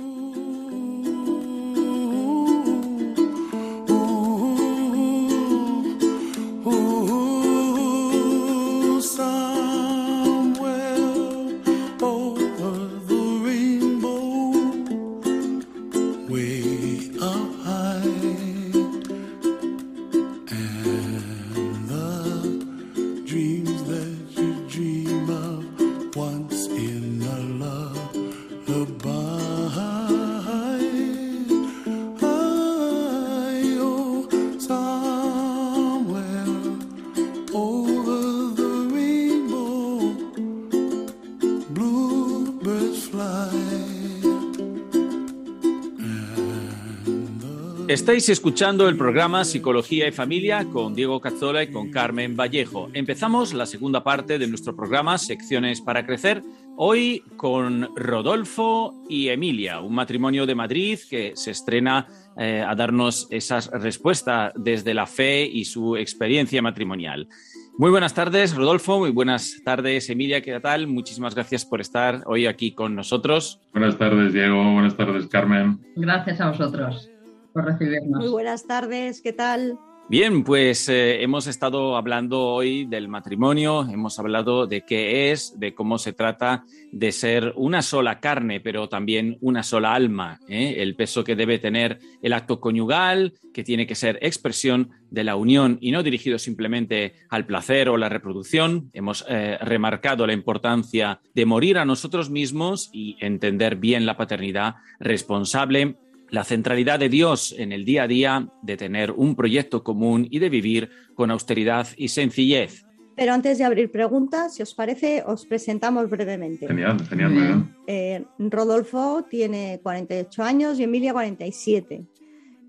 Estáis escuchando el programa Psicología y Familia con Diego Cazzola y con Carmen Vallejo. Empezamos la segunda parte de nuestro programa Secciones para Crecer, hoy con Rodolfo y Emilia, un matrimonio de Madrid que se estrena eh, a darnos esas respuestas desde la fe y su experiencia matrimonial. Muy buenas tardes, Rodolfo. Muy buenas tardes, Emilia. ¿Qué tal? Muchísimas gracias por estar hoy aquí con nosotros. Buenas tardes, Diego. Buenas tardes, Carmen. Gracias a vosotros por recibirnos. Muy buenas tardes, ¿qué tal? Bien, pues eh, hemos estado hablando hoy del matrimonio, hemos hablado de qué es, de cómo se trata de ser una sola carne, pero también una sola alma, ¿eh? el peso que debe tener el acto conyugal, que tiene que ser expresión de la unión y no dirigido simplemente al placer o la reproducción. Hemos eh, remarcado la importancia de morir a nosotros mismos y entender bien la paternidad responsable la centralidad de Dios en el día a día, de tener un proyecto común y de vivir con austeridad y sencillez. Pero antes de abrir preguntas, si os parece, os presentamos brevemente. Genial, genial. Eh, Rodolfo tiene 48 años y Emilia 47.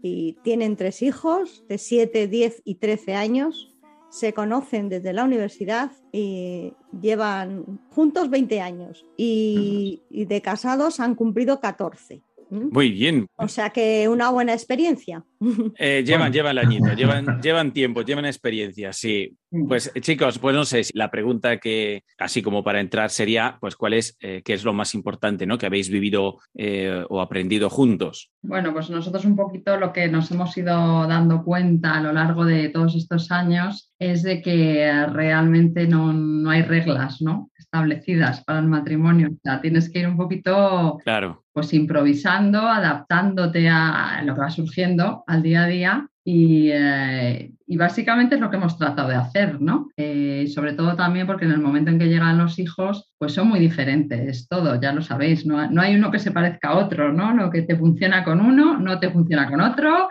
Y tienen tres hijos de 7, 10 y 13 años. Se conocen desde la universidad y llevan juntos 20 años. Y, y de casados han cumplido 14. Muy bien. O sea que una buena experiencia. Eh, llevan, llevan el añito, llevan, llevan tiempo, llevan experiencia, sí. Pues chicos, pues no sé, la pregunta que, así como para entrar, sería, pues cuál es, eh, qué es lo más importante, ¿no? Que habéis vivido eh, o aprendido juntos. Bueno, pues nosotros un poquito lo que nos hemos ido dando cuenta a lo largo de todos estos años es de que realmente no, no hay reglas, ¿no? Establecidas para el matrimonio. O sea, tienes que ir un poquito, claro. Pues improvisando, adaptándote a lo que va surgiendo al día a día y, eh, básicamente es lo que hemos tratado de hacer, ¿no? Eh, sobre todo también porque en el momento en que llegan los hijos, pues son muy diferentes, todo, ya lo sabéis, no, no hay uno que se parezca a otro, ¿no? Lo que te funciona con uno no te funciona con otro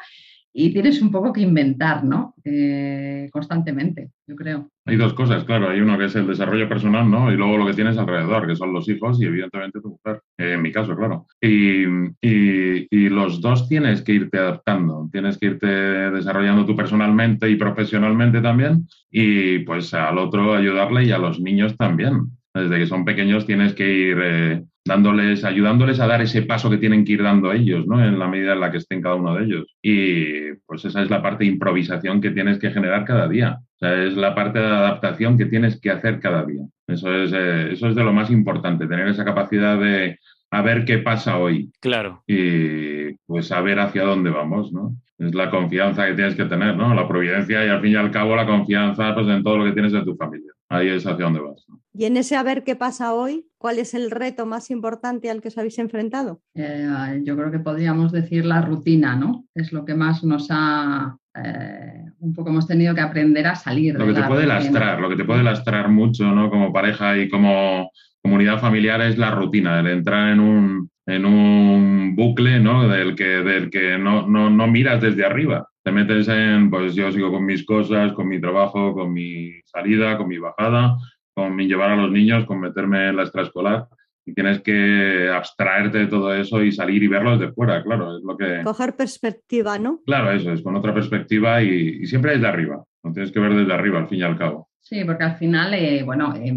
y tienes un poco que inventar, ¿no? Eh, constantemente, yo creo. Hay dos cosas, claro. Hay uno que es el desarrollo personal, ¿no? Y luego lo que tienes alrededor, que son los hijos y evidentemente tu mujer, eh, en mi caso, claro. Y, y, y, los dos tienes que irte adaptando, tienes que irte desarrollando tú personalmente y profesionalmente también, y pues al otro ayudarle y a los niños también. Desde que son pequeños tienes que ir eh, dándoles, ayudándoles a dar ese paso que tienen que ir dando ellos, ¿no? En la medida en la que estén cada uno de ellos. Y pues esa es la parte de improvisación que tienes que generar cada día. Es la parte de adaptación que tienes que hacer cada día. Eso es, eh, eso es de lo más importante, tener esa capacidad de a ver qué pasa hoy. Claro. Y pues saber hacia dónde vamos, ¿no? Es la confianza que tienes que tener, ¿no? La providencia y al fin y al cabo la confianza pues, en todo lo que tienes de tu familia. Ahí es hacia dónde vas. ¿no? Y en ese a ver qué pasa hoy, ¿cuál es el reto más importante al que os habéis enfrentado? Eh, yo creo que podríamos decir la rutina, ¿no? Es lo que más nos ha... Eh, un poco hemos tenido que aprender a salir. Lo que de te puede rutina. lastrar, lo que te puede lastrar mucho, ¿no? Como pareja y como comunidad familiar es la rutina, el entrar en un, en un bucle, ¿no? Del que, del que no, no, no miras desde arriba te metes en, pues yo sigo con mis cosas, con mi trabajo, con mi salida, con mi bajada, con mi llevar a los niños, con meterme en la extraescolar. Y tienes que abstraerte de todo eso y salir y verlo desde fuera, claro, es lo que... Coger perspectiva, ¿no? Claro, eso es, con otra perspectiva y, y siempre desde arriba, no tienes que ver desde arriba, al fin y al cabo. Sí, porque al final, eh, bueno, eh,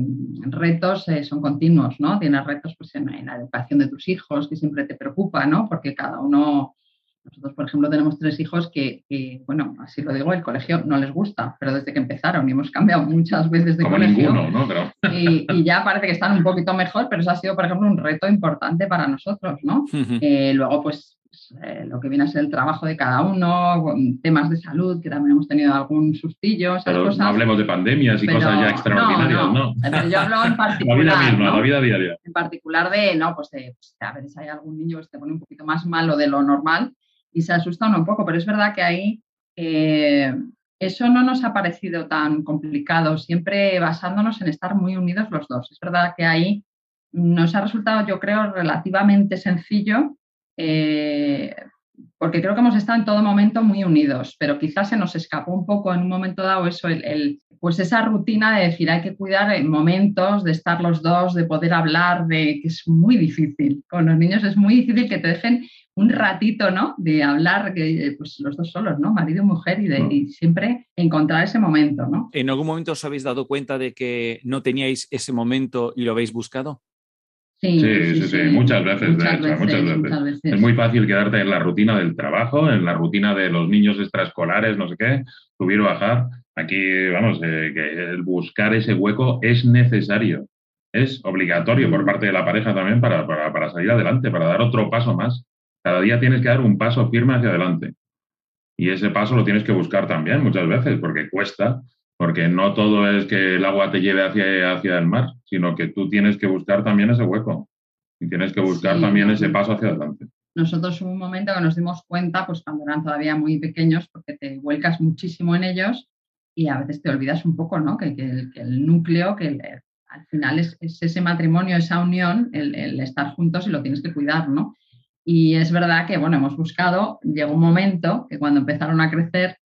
retos eh, son continuos, ¿no? Tienes retos pues, en, en, la educación de tus hijos, que siempre te preocupa, ¿no? Porque cada uno nosotros, por ejemplo, tenemos tres hijos que, que, bueno, así lo digo, el colegio no les gusta, pero desde que empezaron y hemos cambiado muchas veces de Como colegio. ninguno, ¿no? Pero... Y, y, ya parece que están un poquito mejor, pero eso ha sido, por ejemplo, un reto importante para nosotros, ¿no? eh, luego, pues, eh, lo que viene a ser el trabajo de cada uno, temas de salud, que también hemos tenido algún sustillo, esas pero cosas. No hablemos de pandemias y pero, cosas ya extraordinarias, no, ¿no? Pero yo hablo en particular. la vida misma, ¿no? la vida diaria. En particular de, no, pues, de, pues, a ver si hay algún niño que se te pone un poquito más malo de lo normal y se asusta uno un poco, pero es verdad que ahí eh, eso no nos ha parecido tan complicado, siempre basándonos en estar muy unidos los dos. Es verdad que ahí nos ha resultado, yo creo, relativamente sencillo, eh, porque creo que hemos estado en todo momento muy unidos, pero quizás se nos escapó un poco en un momento dado eso, el, pues esa rutina de decir hay que cuidar en momentos, de estar los dos, de poder hablar, de que es muy difícil. Con los niños es muy difícil que te dejen un ratito, ¿no? De hablar, pues los dos solos, ¿no? Marido y mujer, y, de, y siempre encontrar ese momento, ¿no? ¿En algún momento os habéis dado cuenta de que no teníais ese momento y lo habéis buscado? Sí, sí, sí, muchas, veces, muchas, veces, Es muy fácil quedarte en la rutina del trabajo, en la rutina de los niños extraescolares, no sé qué, subir o bajar. Aquí, vamos, eh, que el buscar ese hueco es necesario, es obligatorio por parte de la pareja también para, para, para salir adelante, para dar otro paso más. Cada día tienes que dar un paso firme hacia adelante. Y ese paso lo tienes que buscar también muchas veces, porque cuesta, porque no todo es que el agua te lleve hacia, hacia el mar, sino que tú tienes que buscar también ese hueco y tienes que buscar también ese paso hacia adelante. Nosotros hubo un momento que nos dimos cuenta, pues cuando eran todavía muy pequeños, porque te vuelcas muchísimo en ellos y a veces te olvidas un poco, ¿no? Que, el, núcleo, que al final es, ese matrimonio, esa unión, el, el, estar juntos y lo tienes que cuidar, ¿no? Y es verdad que, bueno, hemos buscado, llegó un momento que cuando empezaron a crecer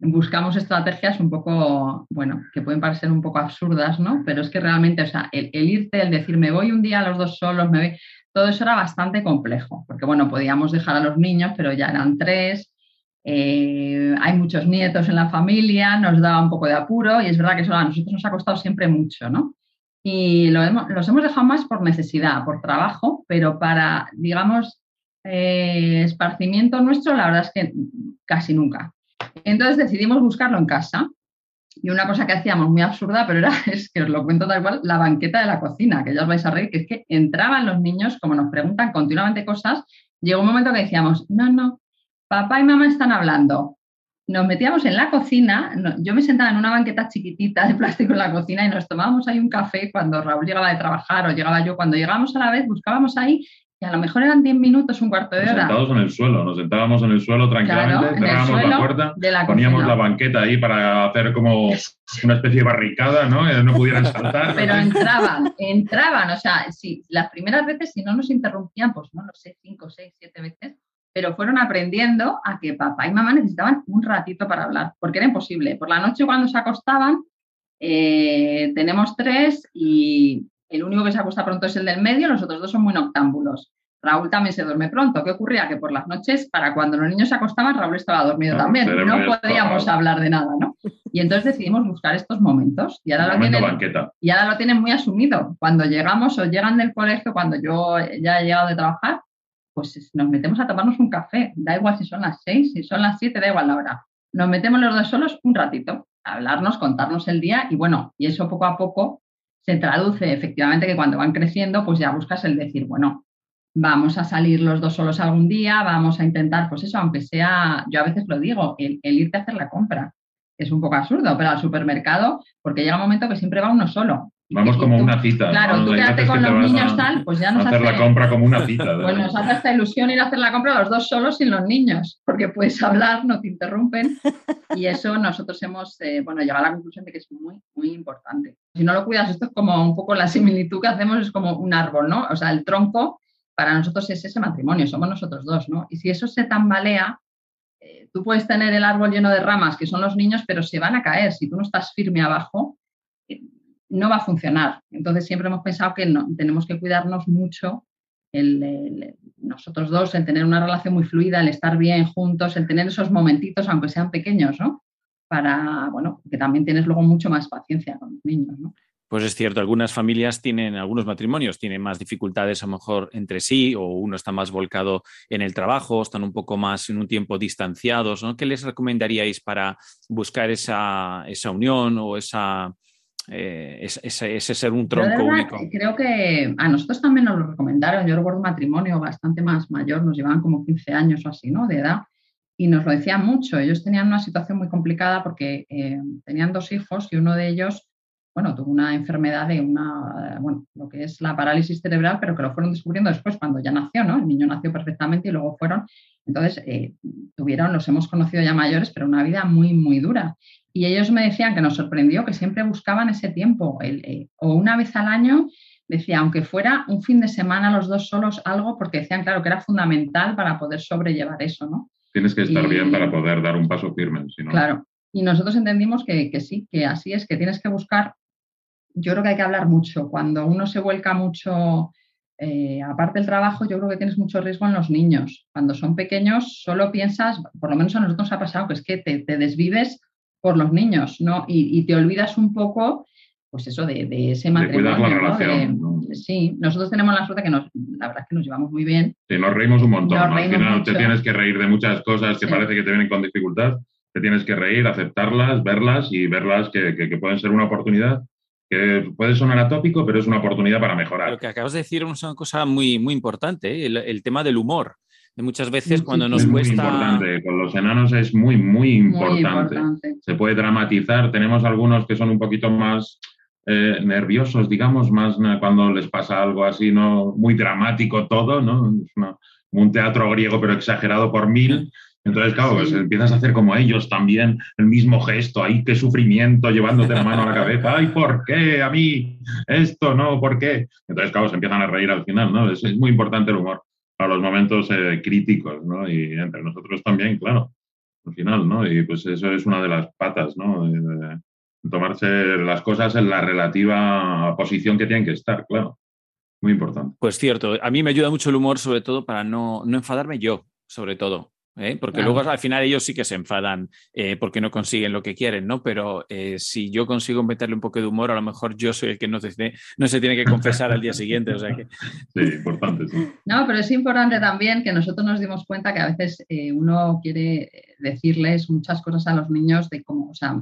buscamos estrategias un poco, bueno, que pueden parecer un poco absurdas, ¿no? Pero es que realmente, o sea, el, irte, el decir, me voy un día a los dos solos, me voy, todo eso era bastante complejo, porque bueno, podíamos dejar a los niños, pero ya eran tres, eh, hay muchos nietos en la familia, nos daba un poco de apuro y es verdad que eso a nosotros nos ha costado siempre mucho, ¿no? Y lo hemos, los hemos dejado más por necesidad, por trabajo, pero para, digamos, eh, esparcimiento nuestro, la verdad es que casi nunca. Entonces decidimos buscarlo en casa. Y una cosa que hacíamos muy absurda, pero era, es que os lo cuento tal cual, la banqueta de la cocina, que ya os vais a reír, que es que entraban los niños, como nos preguntan continuamente cosas, llegó un momento que decíamos, no, no, papá y mamá están hablando. Nos metíamos en la cocina, yo me sentaba en una banqueta chiquitita de plástico en la cocina y nos tomábamos ahí un café cuando Raúl llegaba de trabajar o llegaba yo. Cuando llegábamos a la vez, buscábamos ahí y a lo mejor eran 10 minutos, un cuarto de hora. Sentados en el suelo, nos sentábamos en el suelo tranquilamente, cerrábamos la puerta, poníamos la banqueta ahí para hacer como una especie de barricada, ¿no? Que no pudieran saltar. Pero entraban, entraban, o sea, sí, las primeras veces si no nos interrumpían, pues no lo sé, 5, 6, 7 veces, pero fueron aprendiendo a que papá y mamá necesitaban un ratito para hablar, porque era imposible. Por la noche cuando se acostaban, eh, tenemos tres y el único que se acuesta pronto es el del medio, los otros dos son muy noctámbulos. Raúl también se duerme pronto. ¿Qué ocurría? Que por las noches, para cuando los niños se acostaban, Raúl estaba dormido también. No podíamos hablar de nada, ¿no? Y entonces decidimos buscar estos momentos. Y ahora, lo tienen, y ahora lo tienen muy asumido. Cuando llegamos o llegan del colegio, cuando yo ya he llegado de trabajar, pues nos metemos a tomarnos un café. Da igual si son las seis, si son las siete, da igual la hora. Nos metemos los dos solos un ratito, a hablarnos, contarnos el día y bueno, y eso poco a poco se traduce efectivamente que cuando van creciendo, pues ya buscas el decir, bueno, vamos a salir los dos solos algún día, vamos a intentar, pues eso, aunque sea, yo a veces lo digo, el, irte a hacer la compra. Es un poco absurdo, pero al supermercado, porque llega un momento que siempre va uno solo. Vamos como una cita. Claro, tú quédate con los niños tal, pues ya nos hacer la compra como una cita. Pues nos hace esta ilusión ir a hacer la compra los dos solos sin los niños, porque puedes hablar, no te interrumpen. Y eso nosotros hemos, eh, bueno, llegado a la conclusión de que es muy, muy importante. Si no lo cuidas, esto es como un poco la similitud que hacemos, es como un árbol, ¿no? O sea, el tronco para nosotros es ese matrimonio, somos nosotros dos, ¿no? Y si eso se tambalea, eh, tú puedes tener el árbol lleno de ramas, que son los niños, pero se van a caer. Si tú no estás firme abajo, no va a funcionar. Entonces siempre hemos pensado que no, tenemos que cuidarnos mucho el, nosotros dos, el tener una relación muy fluida, el estar bien juntos, el tener esos momentitos, aunque sean pequeños, ¿no? Para, bueno, que también tienes luego mucho más paciencia con los niños, ¿no? Pues es cierto, algunas familias tienen, algunos matrimonios tienen más dificultades a lo mejor entre sí, o uno está más volcado en el trabajo, están un poco más en un tiempo distanciados, ¿no? ¿Qué les recomendaríais para buscar esa, esa unión o esa, eh, ese, ser un tronco único. Creo que a nosotros también nos lo recomendaron. Yo recuerdo un matrimonio bastante más mayor, nos llevaban como 15 años o así, ¿no? De edad. Y nos lo decían mucho. Ellos tenían una situación muy complicada porque eh, tenían dos hijos y uno de ellos, bueno, tuvo una enfermedad de una, bueno, lo que es la parálisis cerebral, pero que lo fueron descubriendo después cuando ya nació, ¿no? El niño nació perfectamente y luego fueron. Entonces, eh, tuvieron, los hemos conocido ya mayores, pero una vida muy, muy dura. Y ellos me decían que nos sorprendió que siempre buscaban ese tiempo, eh, o una vez al año, decía, aunque fuera un fin de semana los dos solos, algo, porque decían, claro, que era fundamental para poder sobrellevar eso, ¿no? Tienes que estar Y- bien para poder dar un paso firme. Si no, Claro. Y nosotros entendimos que, que sí, que así es, que tienes que buscar, yo creo que hay que hablar mucho. Cuando uno se vuelca mucho, eh, aparte del trabajo, yo creo que tienes mucho riesgo en los niños. Cuando son pequeños, solo piensas, por lo menos a nosotros nos ha pasado, que es que te, te desvives por los niños, ¿no? Y, y te olvidas un poco, pues eso, de, de ese de matrimonio. cuidar la ¿no? relación. ¿no? De- sí, nosotros tenemos la suerte que nos, la verdad es que nos llevamos muy bien. Sí, nos reímos un montón. Nos ¿no? Al final mucho. te tienes que reír de muchas cosas que Sí. parece que te vienen con dificultad. Te tienes que reír, aceptarlas, verlas y verlas que, que- que pueden ser una oportunidad que puede sonar atópico, pero es una oportunidad para mejorar. Lo que acabas de decir es una cosa muy, muy importante, ¿eh? el, el tema del humor. Muchas veces cuando nos es muy cuesta... importante. Con los enanos es muy, muy Muy importante. Se puede dramatizar. Tenemos algunos que son un poquito más eh, nerviosos, digamos, más cuando les pasa algo así, ¿no? Muy dramático todo, ¿no? Es una- un teatro griego, pero exagerado por mil. Entonces, claro, pues empiezas a hacer como ellos también, el mismo gesto, ¡ay, qué sufrimiento! Llevándote la mano a la cabeza, ¡ay, ¿por qué a mí? Esto, ¿no? ¿Por qué? Entonces, claro, se empiezan a reír al final, ¿no? Es, es muy importante el humor para los momentos eh, críticos, ¿no? Y entre nosotros también, claro, al final, ¿no? Y pues eso es una de las patas, ¿no? De- de tomarse las cosas en la relativa posición que tienen que estar, claro. Muy importante. Pues cierto, a mí me ayuda mucho el humor, sobre todo para no, no enfadarme yo, sobre todo. ¿Eh? Porque Claro. luego al final ellos sí que se enfadan eh, porque no consiguen lo que quieren, ¿no? Pero eh, si yo consigo meterle un poco de humor, a lo mejor yo soy el que no se, no se tiene que confesar al día siguiente. O sea que Sí, importante, sí. No, pero es importante también que nosotros nos dimos cuenta que a veces eh, uno quiere decirles muchas cosas a los niños de cómo, o sea,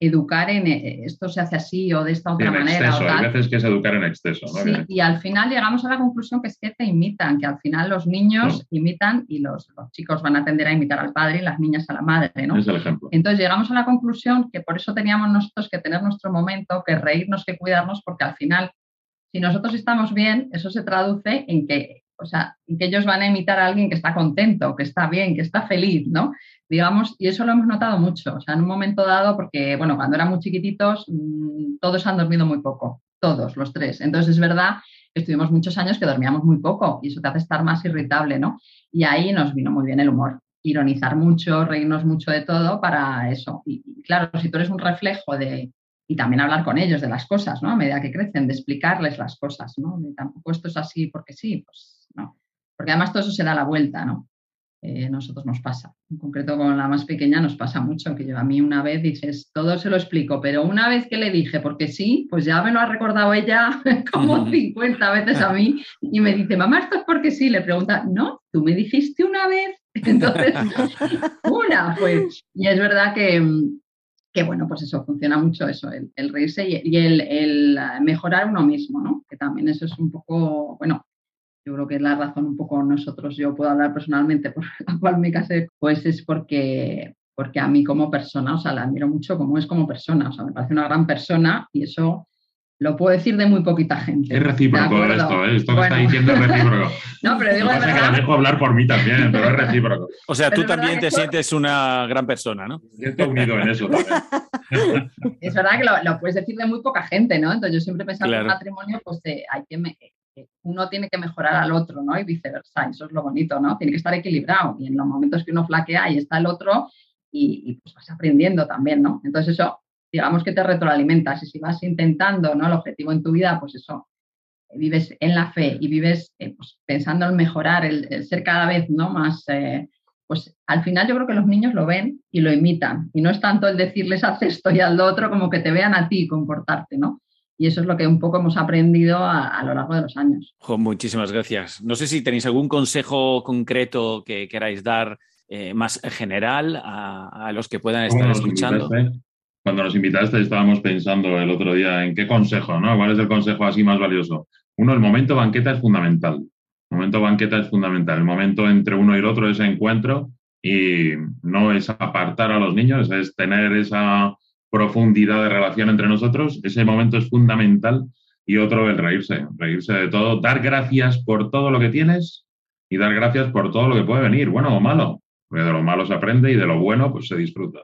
educar en eh, esto se hace así o de esta Sí, otra en manera exceso, o hay veces que es educar en exceso, ¿no? Sí, y al final llegamos a la conclusión que es que te imitan, que al final los niños Sí. imitan y los, los chicos van a tender a imitar al padre y las niñas a la madre, ¿no? Es el ejemplo. Entonces llegamos a la conclusión que por eso teníamos nosotros que tener nuestro momento, que reírnos, que cuidarnos, porque al final, si nosotros estamos bien, eso se traduce en que, o sea, en que ellos van a imitar a alguien que está contento, que está bien, que está feliz, ¿no? Digamos, y eso lo hemos notado mucho, o sea, en un momento dado, porque, bueno, cuando eran muy chiquititos, mm, todos han dormido muy poco, todos, los tres. Entonces es verdad estuvimos muchos años que dormíamos muy poco y eso te hace estar más irritable, ¿no? Y ahí nos vino muy bien el humor ironizar mucho, reírnos mucho de todo para eso. Y, claro, si tú eres un reflejo de, y también hablar con ellos de las cosas, ¿no? A medida que crecen, de explicarles las cosas, ¿no? Tampoco esto es así porque sí, pues no. Porque además todo eso se da la vuelta, ¿no? Eh, nosotros nos pasa. En concreto con la más pequeña nos pasa mucho, que yo a mí una vez dices, todo se lo explico, pero una vez que le dije, porque sí, pues ya me lo ha recordado ella como 50 veces a mí y me dice, mamá, esto es porque sí. Le pregunta, no, tú me dijiste una vez. Entonces, una, pues. Y es verdad que, que bueno, pues eso funciona mucho, eso, el, el reírse y, y el, el, eh, mejorar uno mismo, ¿no? Que también eso es un poco, bueno, yo creo que es la razón un poco nosotros, yo puedo hablar personalmente por la cual me casé, pues es porque, porque a mí como persona, o sea, la admiro mucho como es como persona, o sea, me parece una gran persona y eso lo puedo decir de muy poquita gente. Es recíproco esto, ¿eh? Esto que Bueno. está diciendo es recíproco. No, pero digo Lo de que pasa es que la dejo hablar por mí también, pero es recíproco. O sea, Pero tú también te esto- sientes una gran persona, ¿no? Yo estoy unido en eso también. es verdad que lo, lo puedes decir de muy poca gente, ¿no? Entonces yo siempre pensaba que en Claro. un matrimonio, pues eh, hay que me- uno tiene que mejorar al otro, ¿no? Y viceversa, eso es lo bonito, ¿no? Tiene que estar equilibrado y en los momentos que uno flaquea, ahí está el otro y, pues vas aprendiendo también, ¿no? Entonces eso, digamos que te retroalimentas y si vas intentando, ¿no? El objetivo en tu vida, pues eso, vives en la fe y vives eh, pues, pensando en mejorar, el, ser cada vez, ¿no? Más... eh, pues al final yo creo que los niños lo ven y lo imitan. Y no es tanto el decirles haz esto y lo otro, como que te vean a ti comportarte, ¿no? Y eso es lo que un poco hemos aprendido a, a lo largo de los años. Jo, muchísimas gracias. No sé si tenéis algún consejo concreto que queráis dar eh, más general a, a los que puedan estar ¿Cómo nos escuchando. invitaste? Cuando nos invitaste estábamos pensando el otro día en qué consejo, ¿no? ¿Cuál es el consejo así más valioso? Uno, el momento banqueta es fundamental. El momento banqueta es fundamental. El momento entre uno y el otro, ese encuentro, y no es apartar a los niños, es tener esa profundidad de relación entre nosotros. Ese momento es fundamental. Y otro, el reírse, reírse de todo, dar gracias por todo lo que tienes y dar gracias por todo lo que puede venir, bueno o malo. Porque de lo malo se aprende y de lo bueno pues se disfruta.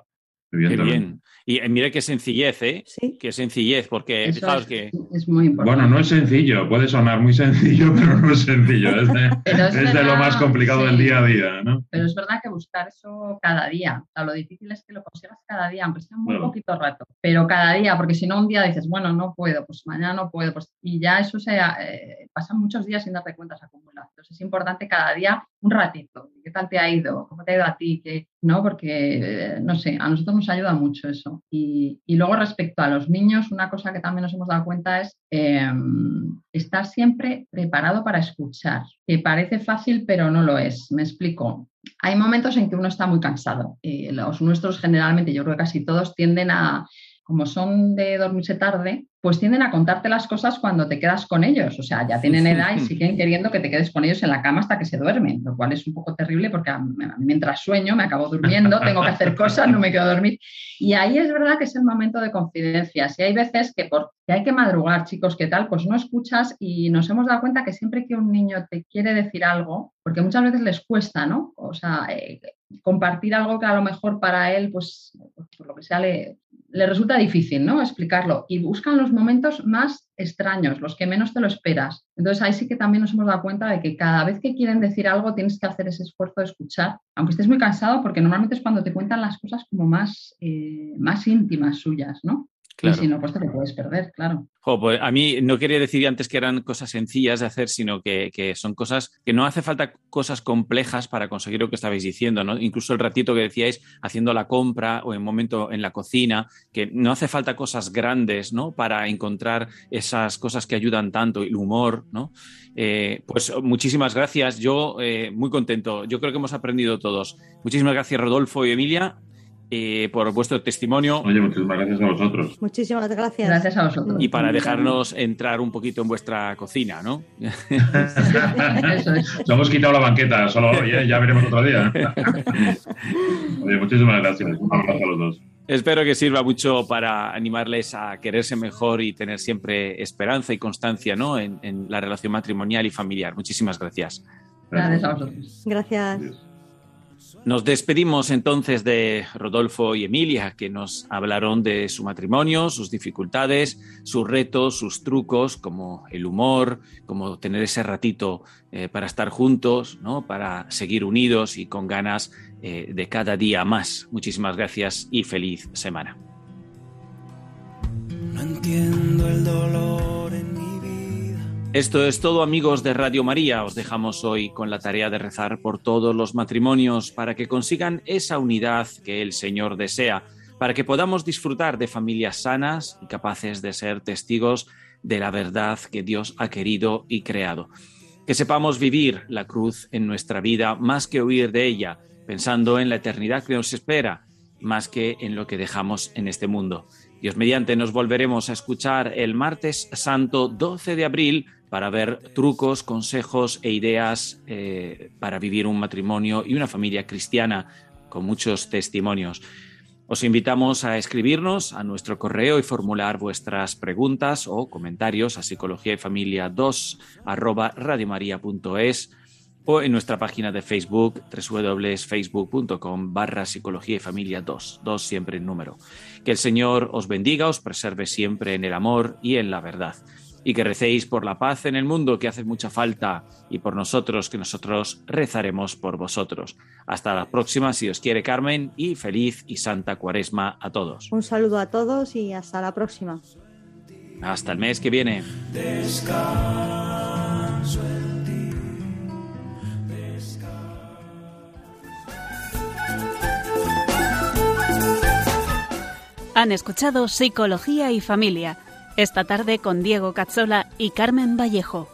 Qué bien. Y eh, mire qué sencillez, ¿eh? Sí. Qué sencillez, porque Eso fijaos es, que es muy importante. Bueno, no es sencillo, puede sonar muy sencillo, pero no es sencillo. Es de, es lo más complicado sí. del día a día, ¿no? Pero es verdad que buscar eso cada día. O sea, lo difícil es que lo consigas cada día, aunque sea muy poquito rato. Pero cada día, porque si no un día dices, bueno, no puedo, pues mañana no puedo, pues y ya eso se eh, pasan muchos días sin darte cuenta, se acumula. Entonces es importante cada día un ratito. ¿Qué tal te ha ido? ¿Cómo te ha ido a ti? ¿Qué? ¿No? Porque, eh, no sé, a nosotros nos ayuda mucho eso. Y, y luego respecto a los niños, una cosa que también nos hemos dado cuenta es eh, estar siempre preparado para escuchar, que parece fácil, pero no lo es. Me explico. Hay momentos en que uno está muy cansado. Eh, los nuestros generalmente, yo creo que casi todos tienden a, como son de dormirse tarde, pues tienden a contarte las cosas cuando te quedas con ellos. O sea, ya tienen edad y siguen queriendo que te quedes con ellos en la cama hasta que se duermen, lo cual es un poco terrible porque a mí mientras sueño me acabo durmiendo, tengo que hacer cosas, no me quedo a dormir. Y ahí es verdad que es el momento de confidencias. Y hay veces que porque hay que madrugar, chicos, ¿qué tal? Pues no escuchas y nos hemos dado cuenta que siempre que un niño te quiere decir algo, porque muchas veces les cuesta, ¿no? O sea, eh, compartir algo que a lo mejor para él, pues, por lo que sea, le, le resulta difícil, ¿no? Explicarlo. Y buscan los momentos más extraños, los que menos te lo esperas. Entonces ahí sí que también nos hemos dado cuenta de que cada vez que quieren decir algo tienes que hacer ese esfuerzo de escuchar, aunque estés muy cansado, porque normalmente es cuando te cuentan las cosas como más, eh, más íntimas suyas, ¿no? Claro. Y si no, pues te lo puedes perder, claro. Jo, pues a mí no quería decir antes que eran cosas sencillas de hacer, sino que, que, son cosas que no hace falta cosas complejas para conseguir lo que estabais diciendo, ¿no? Incluso el ratito que decíais haciendo la compra o en momento en la cocina, que no hace falta cosas grandes, ¿no? Para encontrar esas cosas que ayudan tanto, el humor, ¿no? Eh, pues muchísimas gracias. Yo eh, muy contento. Yo creo que hemos aprendido todos. Muchísimas gracias, Rodolfo y Emilia. Eh, por vuestro testimonio. Oye, muchísimas gracias a vosotros. Muchísimas gracias. Gracias a vosotros. Y para dejarnos entrar un poquito en vuestra cocina, ¿no? Eso es. Nos hemos quitado la banqueta solo hoy, ¿eh? ya veremos otro día. Oye, muchísimas gracias. Un abrazo a los dos. Espero que sirva mucho para animarles a quererse mejor y tener siempre esperanza y constancia ¿no? en, en la relación matrimonial y familiar. Muchísimas gracias. Gracias a vosotros. Gracias. Nos despedimos entonces de Rodolfo y Emilia, que nos hablaron de su matrimonio, sus dificultades, sus retos, sus trucos, como el humor, como tener ese ratito eh, para estar juntos, ¿no? para seguir unidos y con ganas eh, de cada día más. Muchísimas gracias y feliz semana. No entiendo el dolor. Esto es todo amigos de Radio María. Os dejamos hoy con la tarea de rezar por todos los matrimonios para que consigan esa unidad que el Señor desea, para que podamos disfrutar de familias sanas y capaces de ser testigos de la verdad que Dios ha querido y creado. Que sepamos vivir la cruz en nuestra vida más que huir de ella, pensando en la eternidad que nos espera, más que en lo que dejamos en este mundo. Dios mediante nos volveremos a escuchar el martes santo 12 de abril para ver trucos, consejos e ideas eh, para vivir un matrimonio y una familia cristiana con muchos testimonios. Os invitamos a escribirnos a nuestro correo y formular vuestras preguntas o comentarios a psicología y familia 2 arroba radiomaria.es o en nuestra página de Facebook www.facebook.com barra psicología y familia 2, 2 siempre en número. Que el Señor os bendiga, os preserve siempre en el amor y en la verdad. Y que recéis por la paz en el mundo que hace mucha falta y por nosotros que nosotros rezaremos por vosotros. Hasta la próxima, si os quiere Carmen, y feliz y santa cuaresma a todos. Un saludo a todos y hasta la próxima. Hasta el mes que viene. Descanso en ti. Han escuchado Psicología y Familia, esta tarde con Diego Cazzola y Carmen Vallejo.